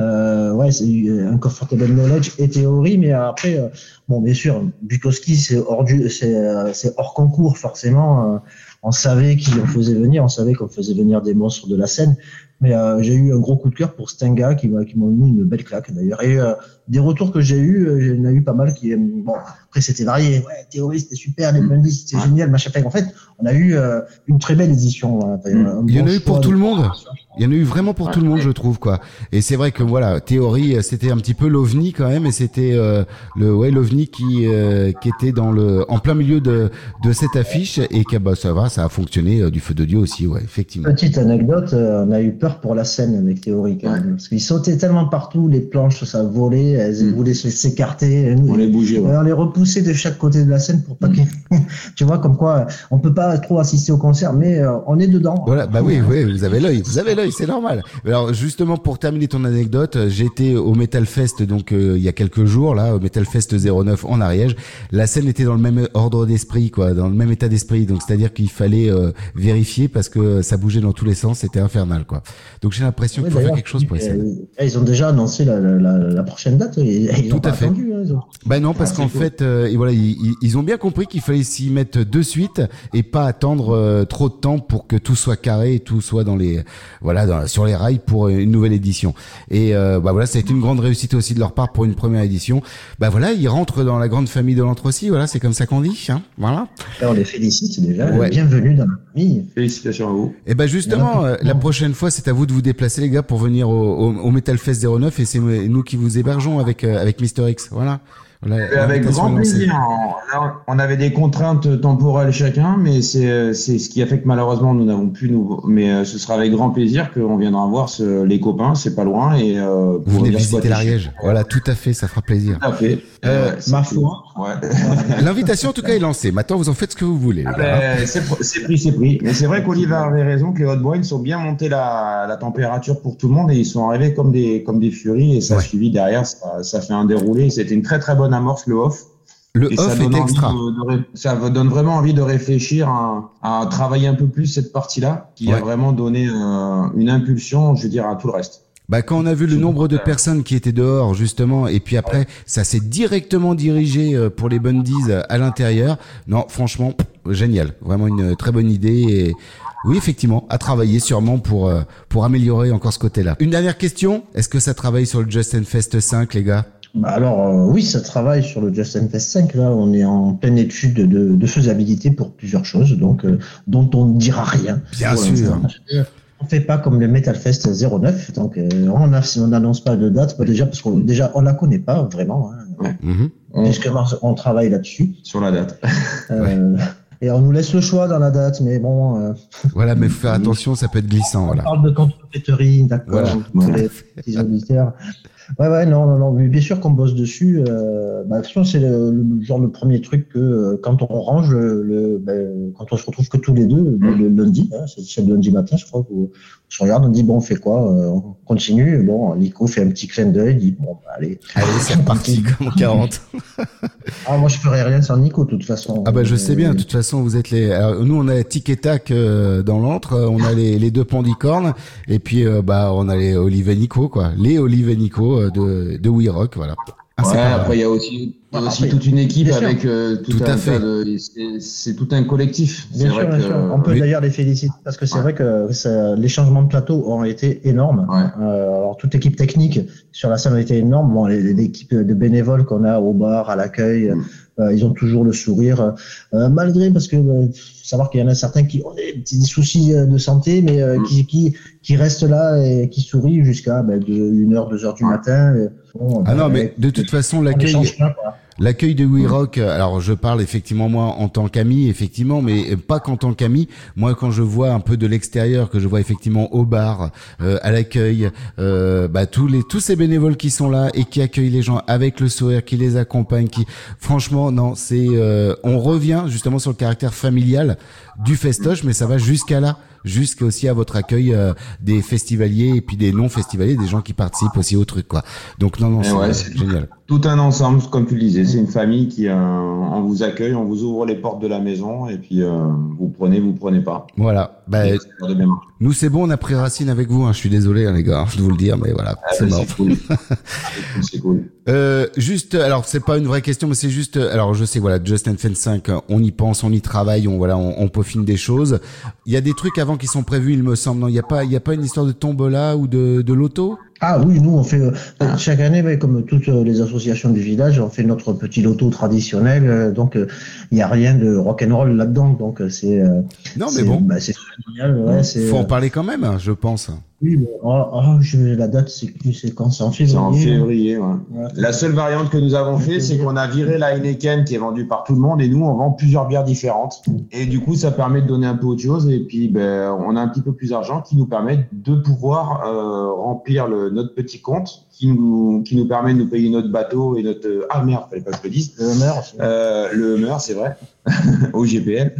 euh, ouais, c'est un comfortable knowledge et théorie, mais après, euh, bon, bien sûr, Bukowski, c'est hors du, c'est, c'est hors concours, forcément. on savait qui on faisait venir, on savait qu'on faisait venir des monstres de la scène. Mais euh, j'ai eu un gros coup de cœur pour Stenga qui m'a qui m'ont mis une belle claque d'ailleurs. Et euh, des retours que j'ai eu, euh, j'en ai eu pas mal qui aiment. Bon, après c'était varié. Ouais, théorie c'était super, les Bundy c'était génial, machin. En fait, on a eu euh, une très belle édition. voilà. Enfin, un Il y en a eu pour tout le monde. Il y en a eu vraiment pour tout le monde, je trouve quoi. Et c'est vrai que voilà, théorie, euh, c'était un petit peu l'ovni quand même, et c'était euh, le ouais l'ovni qui euh, qui était dans le en plein milieu de de cette affiche et que bah ça va, ça a fonctionné euh, du feu de Dieu aussi, ouais, effectivement. Petite anecdote, euh, on a eu peur pour la scène avec Théorie quand même, parce qu'ils sautaient tellement partout, les planches ça volait, elles voulaient se- s'écarter. On les bougeait, ouais. On les repoussait de chaque côté de la scène pour pas qu'ils... [laughs] tu vois, comme quoi on peut pas trop assister au concert, mais euh, on est dedans. Voilà, bah oui, oui, vous avez l'œil, vous avez l'œil. c'est normal. Alors justement, pour terminer ton anecdote, été au Metal Fest donc euh, il y a quelques jours là, au Metal Fest 09 en Ariège. La scène était dans le même ordre d'esprit, quoi, dans le même état d'esprit. Donc c'est-à-dire qu'il fallait euh, vérifier parce que ça bougeait dans tous les sens, c'était infernal, quoi. Donc j'ai l'impression qu'il faut faire quelque chose pour essayer. euh, Ils ont déjà annoncé la, la- la- la prochaine date. Ils, ils Tout ont pas à fait. attendu. hein, ils ont- Bah non, parce Ah, qu'en cool. fait, euh, et voilà, ils, ont bien compris qu'il fallait s'y mettre de suite et pas attendre euh, trop de temps pour que tout soit carré et tout soit dans les, voilà, dans- sur les rails pour une nouvelle édition. Et euh, bah voilà, ça a été une grande réussite aussi de leur part pour une première édition. Bah voilà, ils rentrent dans la grande famille de l'entre aussi. Voilà, c'est comme ça qu'on dit. Hein, voilà. Là, on les félicite déjà. Ouais. Bienvenue dans la famille. Félicitations à vous. Et ben justement, la prochaine fois, c'est à vous de vous déplacer, les gars, pour venir au, au, au Metal Fest 09 et c'est nous qui vous hébergeons avec euh, avec Mister X. Voilà. Voilà, Euh, Avec grand plaisir. On, là, on avait des contraintes temporelles chacun, mais c'est c'est ce qui a fait que malheureusement nous n'avons pu nous. Mais euh, ce sera avec grand plaisir qu'on viendra voir ce- les copains, c'est pas loin et euh, Vous venez visiter l'Ariège. Voilà, tout à fait, ça fera plaisir. Tout à fait. Euh, ma foi. [laughs] L'invitation, en tout cas, est lancée. Maintenant, vous en faites ce que vous voulez. les gars. Ben, c'est pr- c'est pris, c'est pris. Mais c'est vrai qu'Oliver avait raison, que les Hot Boys ont bien monté la, la température pour tout le monde et ils sont arrivés comme des, comme des furies et ça a suivi derrière, ça, ça fait un déroulé. C'était une très très bonne amorce, le off. Le Et ça off donne est extra. de- de ça vous donne vraiment envie de réfléchir à, à travailler un peu plus cette partie-là, qui a vraiment donné euh, une impulsion, je veux dire, à tout le reste. Bah, quand on a vu le nombre de personnes qui étaient dehors, justement, et puis après, ça s'est directement dirigé euh, pour les bundies euh, à l'intérieur. Non, franchement, génial. Vraiment une très bonne idée. Et oui, effectivement, à travailler sûrement pour, pour améliorer encore ce côté-là. Une dernière question. Est-ce que ça travaille sur le Justin Fest 5, les gars? Bah alors euh, oui, ça travaille sur le Justin Fest 5. Là, on est en pleine étude de, de faisabilité pour plusieurs choses, donc euh, dont on ne dira rien. Bien Voilà, sûr. On fait pas comme le Metal Fest 09, donc euh, on a- on n'annonce pas de date, bah, déjà parce qu'on déjà on la connaît pas vraiment. Hein. Mhm. Justement, on travaille là-dessus. Sur la date. Euh, Et on nous laisse le choix dans la date, mais bon. euh, Voilà, mais faut faire [laughs] attention, ça peut être glissant, on voilà. parle de d'accord, Voilà. pour les petits auditeurs. Ouais, ouais, non, non, non, mais bien sûr qu'on bosse dessus. Euh, bah, c'est le, le- genre le premier truc que euh, quand on range, le, le- ben, quand on se retrouve que tous les deux, le lundi, hein, c'est le lundi matin, je crois, on se regarde, on dit bon, on fait quoi Euh, On continue. Bon, Nico fait un petit clin d'œil, dit bon, bah, allez. Allez, c'est reparti [laughs] comme en 40. ah, moi, je ferais rien sans Nico, de toute façon. Ah bah je sais bien, Euh, de toute façon vous êtes les. alors, nous on a Tic et Tac euh, dans l'antre, euh, on a les, les deux pandicornes et puis euh, bah on a les Olive et Nico quoi, les Olive et Nico euh, de de We Rock voilà. Ah, Ouais, après il y a aussi, il y a Ah, aussi toute une équipe avec euh, tout, Tout un c'est- tout un collectif. Bien vrai sûr, bien que. sûr. On peut oui. d'ailleurs les féliciter parce que c'est vrai que ça- les changements de plateau ont été énormes. Euh, alors toute l'équipe technique sur la scène a été énorme. Bon, les- l'équipe de bénévoles qu'on a au bar, à l'accueil, Mm. euh, ils ont toujours le sourire, euh, malgré parce que euh, savoir qu'il y en a certains qui ont des petits soucis euh, de santé, mais Mm. euh, qui, qui qui restent là et qui sourient jusqu'à ben, de 1h, 2h du matin. Et, bon, Ah ben, non mais de toute façon on l'accueil. L'accueil de We Rock, euh, alors je parle effectivement moi en tant qu'ami, effectivement, mais pas qu'en tant qu'ami. Moi, quand je vois un peu de l'extérieur, que je vois effectivement au bar, euh, à l'accueil, euh, bah tous les tous ces bénévoles qui sont là et qui accueillent les gens avec le sourire, qui les accompagnent, qui, franchement, non, c'est, euh, on revient justement sur le caractère familial du festoche, mais ça va jusqu'à là, jusqu'à aussi à votre accueil euh, des festivaliers et puis des non festivaliers, des gens qui participent aussi au truc, quoi. Donc non, non, c'est ouais, génial. Tout un ensemble, comme tu le disais, c'est une famille qui, euh, on vous accueille, on vous ouvre les portes de la maison et puis euh, vous prenez, vous prenez pas. Voilà. Bah. Nous, c'est bon, on a pris racine avec vous. Hein. Je suis désolé, hein, les gars, de vous le dire, mais voilà, Ah, c'est mort. [laughs] c'est cool. c'est cool. Euh, juste, alors c'est pas une vraie question, mais c'est juste, alors je sais, voilà, Justin Fan 5, on y pense, on y travaille, on voilà, on, on peaufine des choses. Il y a des trucs avant qui sont prévus, il me semble. Non, il y a pas, il y a pas une histoire de tombola ou de, de loto? Ah oui, nous on fait euh, chaque année, comme toutes euh, les associations du village, on fait notre petit loto traditionnel. euh, donc il n'y a rien de rock and roll là-dedans. Donc c'est Non, mais bon. bah, c'est génial. Ouais, Faut en parler quand même, hein, je pense. oui, bon, oh, oh, je, la date, c'est quand c'est en février. C'est en février, ouais. Ouais. La seule variante que nous avons fait, c'est qu'on a viré la Heineken qui est vendue par tout le monde et nous, on vend plusieurs bières différentes. Et du coup, ça permet de donner un peu autre chose et puis, ben, on a un petit peu plus d'argent qui nous permet de pouvoir euh, remplir le notre petit compte qui nous, qui nous permet de nous payer notre bateau et notre. euh, Ah merde, fallait pas que je le dise. Le Hummer aussi. Euh, le Hummer, c'est vrai, [laughs] au GPL.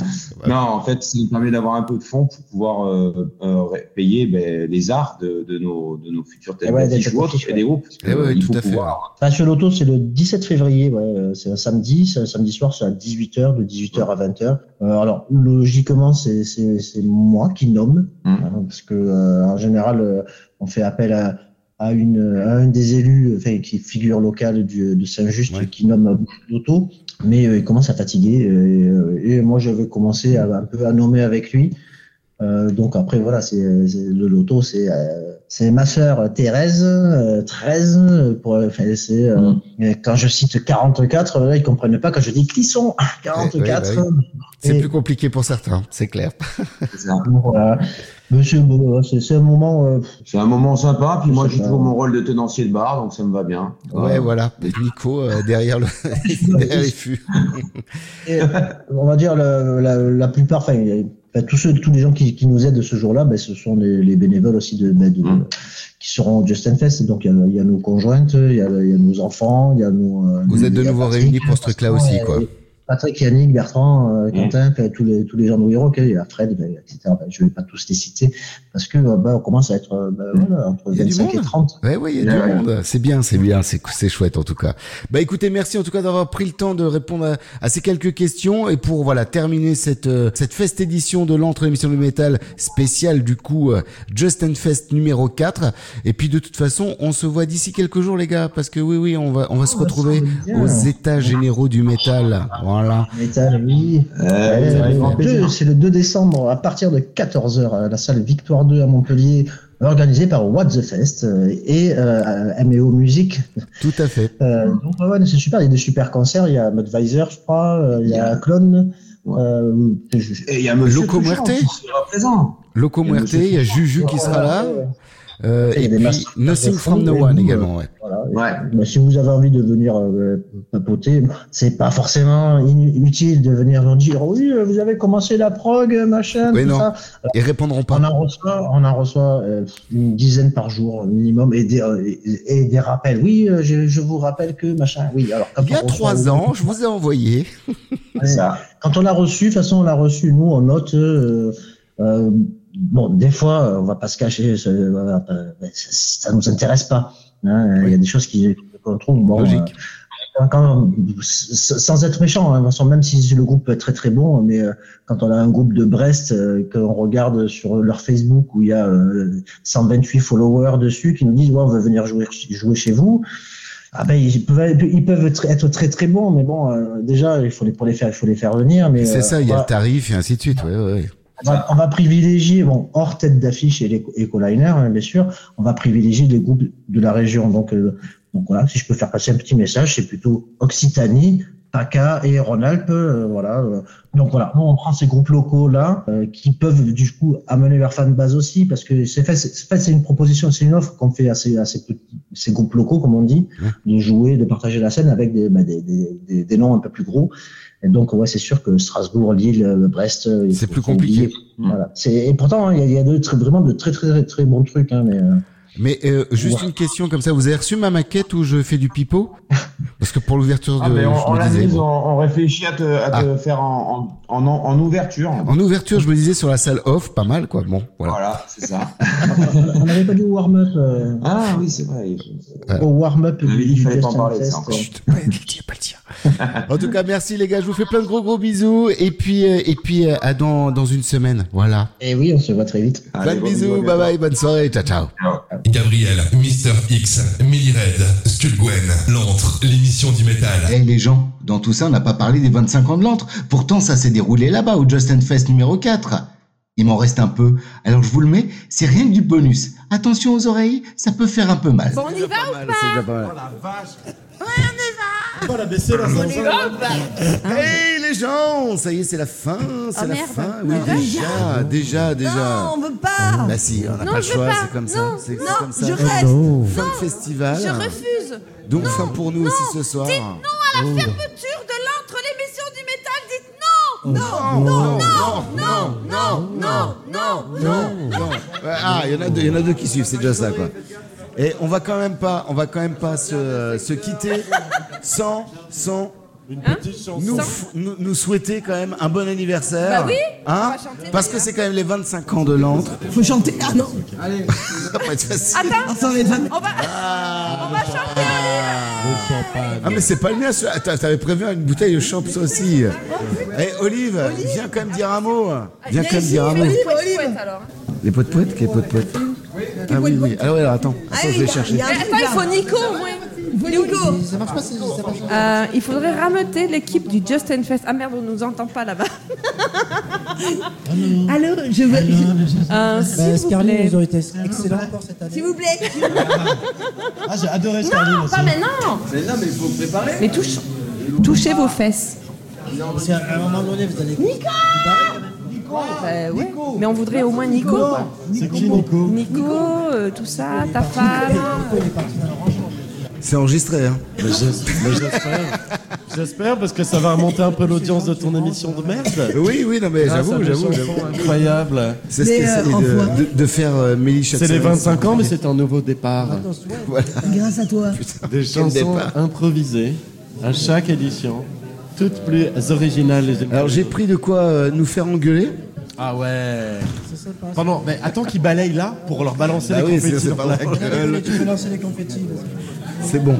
Non, en fait, ça nous permet d'avoir un peu de fonds pour pouvoir euh, euh, payer ben, les arts de, de, nos, de nos futurs têtes Eh ouais, des ou autres têtes et des groupes. Eh ouais, il tout faut à fait. pouvoir- Enfin, sur l'auto, c'est le 17 février, ouais, c'est un samedi, c'est un samedi soir, c'est à 18h, de 18h à 20h. Euh, alors, logiquement, c'est c'est- c'est moi qui nomme, Mmh. hein, parce que euh, en général, euh, on fait appel à, à, une, à un des élus, enfin, qui est figure locale du, de Saint-Just, qui nomme l'auto, mais euh, il commence à fatiguer, euh, et moi, je vais commencer à, un peu à nommer avec lui. Euh, donc après voilà, c'est le loto, c'est euh, c'est ma sœur Thérèse, euh, 13 pour enfin, c'est euh, quand je cite 44, là, ils comprennent pas quand je dis qui sont 44. Ouais, ouais, ouais. C'est plus compliqué pour certains, c'est clair. [laughs] Voilà. C'est un moment. euh, C'est un moment sympa, puis moi j'ai toujours mon rôle de tenancier de bar, donc ça me va bien. Ouais, voilà. Et Nico euh, derrière, le... [laughs] [laughs] derrière les fûts. Et, on va dire la, la, la plupart, enfin, il y a- enfin, tous ceux, tous les gens qui, qui nous aident ce jour-là, ben, ce sont les, les bénévoles aussi de, ben, de- qui seront au Justin Fest. Donc il y y a nos conjointes, il y y a nos enfants, il y a nos. euh, Vous êtes de nouveau réunis pour ce truc-là aussi, et- quoi. Patrick, Yannick, Bertrand, euh, Quentin, enfin, tous les tous les gens de We Rock, il y a Fred, ben, etc. Ben, je vais pas tous les citer parce que euh, ben, on commence à être euh, ben, voilà, entre Il y a du 25 et monde. 30. Ouais, ouais, il y a du monde. C'est bien, c'est bien, c'est c'est chouette en tout cas. Bah écoutez, merci en tout cas d'avoir pris le temps de répondre à, à ces quelques questions et pour voilà terminer cette euh, cette fest édition de l'entre émission du métal spéciale du coup euh, Justin Fest numéro 4 et puis de toute façon, on se voit d'ici quelques jours les gars parce que oui oui, on va on va se retrouver bien. aux états généraux du métal. Voilà. Oui. Euh, Ouais, ça va le faire 2, plaisir. c'est le 2 décembre à partir de 14h à la salle Victoire 2 à Montpellier, organisé par What the Fest euh, et euh, MEO Music. Tout à fait. Euh, donc ouais, c'est super, il y a des super concerts, il y a Mudvisor, je crois, euh, il y a Clone. Euh, Et il y a Monsieur Loco Muerte. qui sera présent. Loco Muerte, il y a Juju qui sera là. Euh, et des puis Nothing from No et One également, ouais. Voilà. Mais si vous avez envie de venir euh, papoter, c'est pas forcément inutile de venir nous dire oui, euh, vous avez commencé la prog, machin, Oui, tout non. ça. Ils répondront pas. On en reçoit, on en reçoit euh, une dizaine par jour minimum et des, euh, et, et des rappels. Oui, euh, je, je vous rappelle que machin. Oui, alors Il y a trois ans, je vous ai envoyé. Ouais. [laughs] Quand on l'a reçu, de toute façon, on l'a reçu, nous, on note. euh, bon, des fois, euh, on va pas se cacher, ça, euh, ça, ça nous intéresse pas. hein. Il y a des choses qui qu'on trouve bon. Logique. euh, quand- sans être méchant, hein, même si le groupe est très très bon, mais euh, quand on a un groupe de Brest, euh, qu'on regarde sur leur Facebook où il y a euh, 128 followers dessus qui nous disent ouais, on veut venir jouer, jouer chez vous. Ah ben ils peuvent être, ils peuvent être être très très bons, mais bon déjà il faut les pour les faire il faut les faire venir. Mais C'est ça, il y a le tarif et ainsi de suite. Ouais, ouais, ouais. On va, on va privilégier, bon, hors tête d'affiche et les écoliner, hein, bien sûr, on va privilégier les groupes de la région. Donc, euh, donc voilà, si je peux faire passer un petit message, c'est plutôt Occitanie, PACA et Rhône-Alpes. euh, voilà. euh. Donc voilà, nous on prend ces groupes locaux là euh, qui peuvent du coup amener leur fan base aussi parce que c'est fait, c'est fait, c'est une proposition, c'est une offre qu'on fait à ces, à ces, petits, ces groupes locaux comme on dit, de jouer, de partager la scène avec des, bah, des, des, des, des noms un peu plus gros. Et donc ouais, c'est sûr que Strasbourg, Lille, euh, Brest, euh, C'est plus compliqué. oublier. Voilà. C'est et pourtant hein, il y a, il y a de, très, vraiment de très très très, très bons trucs hein, mais euh, Mais euh, juste Ouais. une question comme ça, vous avez reçu ma maquette où je fais du pipeau? Parce que pour l'ouverture de, Ah, mais on, je on me l'a disais, mise, bon. on, on réfléchit à te, à te faire en, en, en, en ouverture. En ouverture, je me disais sur la salle off, pas mal quoi. Bon, voilà. Voilà, c'est ça. on n'avait pas dit warm-up. euh, Ah oui, c'est vrai. Au warm-up du, du fallait pas en parler ça. Chut. Ouais, le dire, pas le dire. En tout cas, merci les gars, je vous fais plein de gros gros bisous et puis euh, et puis à dans dans une semaine, voilà. Et oui, on se voit très vite. Plein de bisous, bye bye, bonne soirée, ciao ciao. Gabriel, Mister X, Millie Red, Skull Gwen, l'antre, l'émission du métal. Eh les gens, dans tout ça, on n'a pas parlé des 25 ans de l'antre. Pourtant, ça s'est déroulé là-bas, au Justin Fest numéro 4. Il m'en reste un peu, alors je vous le mets, c'est rien que du bonus. Attention aux oreilles, ça peut faire un peu mal. Bon, on y va ou pas va la là, voilà, mais c'est la fin. Hey les gens, ça y est, c'est la fin, c'est la fin. Oui, déjà, déjà, déjà. Non, on veut pas. Bah si, on n'a pas le choix, c'est comme ça. C'est comme ça. Je reste. Fin de festival. Je refuse. Donc fin pour nous aussi ce soir. Dites non à la fermeture de l'entre l'émission du métal. Dites non. Non, non, non, non, non, non, non, non. Ah, il y en a deux, il y en a deux qui suivent, c'est déjà ça quoi. Et on va quand même pas, on va quand même pas se, se quitter sans, sans Une Hein petite chanson. nous, nous, nous souhaiter quand même un bon anniversaire. Bah oui, on Hein va chanter Parce que c'est quand même les 25 ans de l'antre. Faut chanter. Ah non. [laughs] Allez. Attends, on va. Va, on va chanter Ah mais c'est pas le mien, celui- Attends, t'avais prévu une bouteille de champ aussi. Eh Olive, viens quand même dire un mot. Viens quand même dire un mot. alors. Les potes poètes, quels potes poètes Ah oui, oui. Alors, alors attends, attends, je vais chercher. Attends, il faut Nico au moins. Nico. Ça marche pas, ça marche pas. Euh, il faudrait rameuter l'équipe du Justin Fest. Ah merde, on nous entend pas là-bas. Alors, je veux. Euh, s'il Bah, vous Scarlett, plaît. été excellents encore cette année. S'il vous plaît. Ah, j'ai adoré Non, Starling aussi. pas maintenant. Mais non, mais il faut préparer. Mais touche, touchez vos fesses. Parce qu'à un moment donné, vous allez. Nico Bah ouais. Mais on voudrait au moins Nico. quoi. C'est qui Nico Nico, euh, tout ça, ta femme. J'es- mais j'espère. J'espère parce que ça va remonter un peu l'audience de ton émission de merde. Oui, oui, non mais Grâce j'avoue, j'avoue, j'avoue. Incroyable. C'est ce qu'essaye de, de, de faire euh, Mélie C'est les 25 ans, mais c'est un nouveau départ. Voilà. Grâce à toi. Des chansons improvisées à chaque édition, toutes plus originales Alors j'ai pris de quoi euh, nous faire engueuler. Ah ouais. Pendant, mais attends qu'ils balayent là pour leur balancer Bah les oui, confettis c'est- c'est dans pas la drôle. gueule. Tu peux lancer les confettis. C'est bon.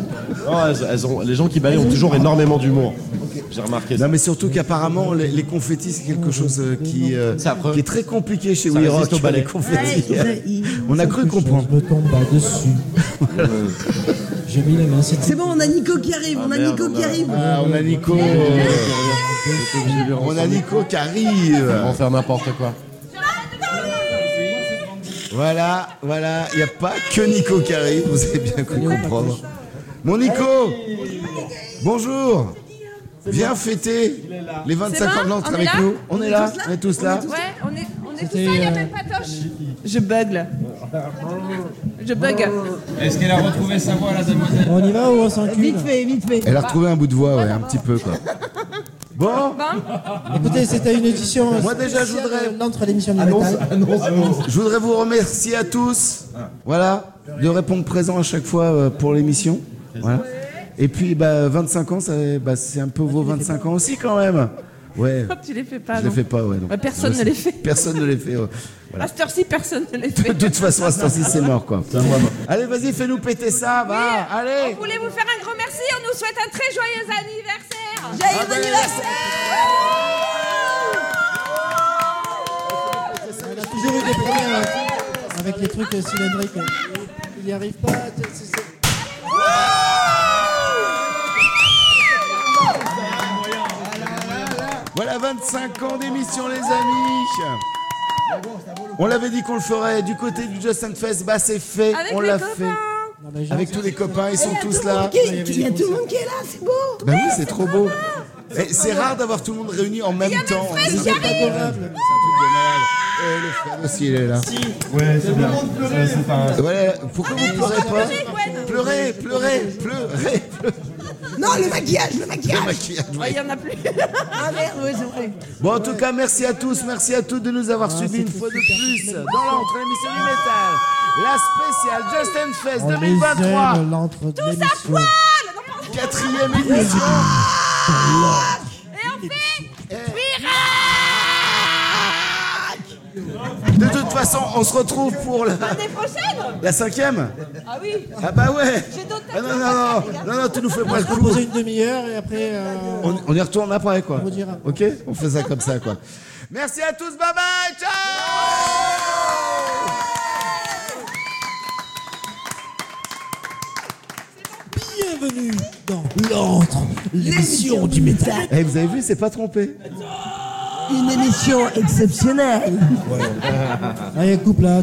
Elles- elles ont- les gens qui balayent ont toujours énormément d'humour. J'ai remarqué ça. Non mais surtout qu'apparemment les, les confettis c'est quelque chose euh, qui, euh, qui est très compliqué chez We Rock, les confettis. Ouais, [laughs] On a cru comprendre. Je me tombe pas dessus. J'ai mis les mains. c'est- bon, on a Nico qui arrive. On a merde, Nico on qui a- arrive. Ah, on a Nico. [laughs] euh, on a Nico qui arrive. On va faire n'importe quoi. Voilà, voilà, il n'y a pas que Nico qui arrive, vous avez bien cru comprendre. Mon Nico Bonjour Viens fêter les 25 ans de l'entre avec nous. On est là, on est tous là. Ouais, on est, on est tous là, il n'y a euh, même pas Toche. Je bug là. Je bug. Est-ce qu'elle a retrouvé sa voix, la demoiselle On y va ou on s'encule Vite fait, vite fait. Elle a retrouvé un bout de voix, ouais, un petit peu quoi. Bon, Écoutez, c'était une édition. Moi, déjà, je voudrais- L'entre l'émission du métal. je voudrais vous remercier à tous, voilà, de répondre présent à chaque fois euh, pour l'émission. Voilà. Et puis, bah, 25 ans, ça- bah, c'est un peu vos 25 ans aussi quand même. Ouais. Tu les fais pas. Je les fais pas, ouais. personne ne les fait. Personne ne les fait. ouais. À cette heure-ci, personne ne les De fait. toute façon, à ce temps-ci, c'est mort, quoi. Allez, vas-y, fais-nous péter ça, va, allez. On voulait vous faire un grand merci. On nous souhaite un très joyeux anniversaire. Joyeux anniversaire On a toujours eu des problèmes avec, les trucs cylindriques. Il n'y arrive pas. Voilà 25 ans d'émission, les amis. On l'avait dit qu'on le ferait du côté du Justin Fest, bah c'est fait, Avec on l'a copains. fait. Non, mais j'ai- Avec tous les copains, ils sont tous là. Il y a tout le monde qui est là, c'est beau. Bah oui, c'est trop beau. Et C'est rare d'avoir tout le monde réuni en même temps. C'est adorable. C'est un truc de malade. Et le Fred aussi, il est là. Ouais, c'est bien. Ouais, c'est pas- Voilà, pourquoi vous pleurez pas Pleurez, pleurez, pleurez, pleurez. Non, le maquillage, le maquillage. Le maquillage, Ouais, ouais. Il y en a plus. [laughs] Ah merde, ouais, c'est vrai. Bon, en tout cas, merci à tous, merci à toutes de nous avoir suivis une fois de plus dans l'entre l'émission du métal, la spéciale Justin Fest On les 2023, aime, l'entre de l'émission. quatrième édition. Et on fait De toute façon, on se retrouve pour la, l'année prochaine. la cinquième. Ah oui. Ah bah ouais. J'ai d'autres Ah non, non, non, non, non, tu nous fais pas le On coup. poser une demi-heure et après. euh, On, on y retourne après, quoi. On vous dira. Ok On fait ça comme ça, quoi. Merci à tous, bye bye, ciao Bienvenue dans l'entre l'émission du métal. Eh, vous avez vu, c'est pas trompé. Une émission exceptionnelle. Allez, coupe là.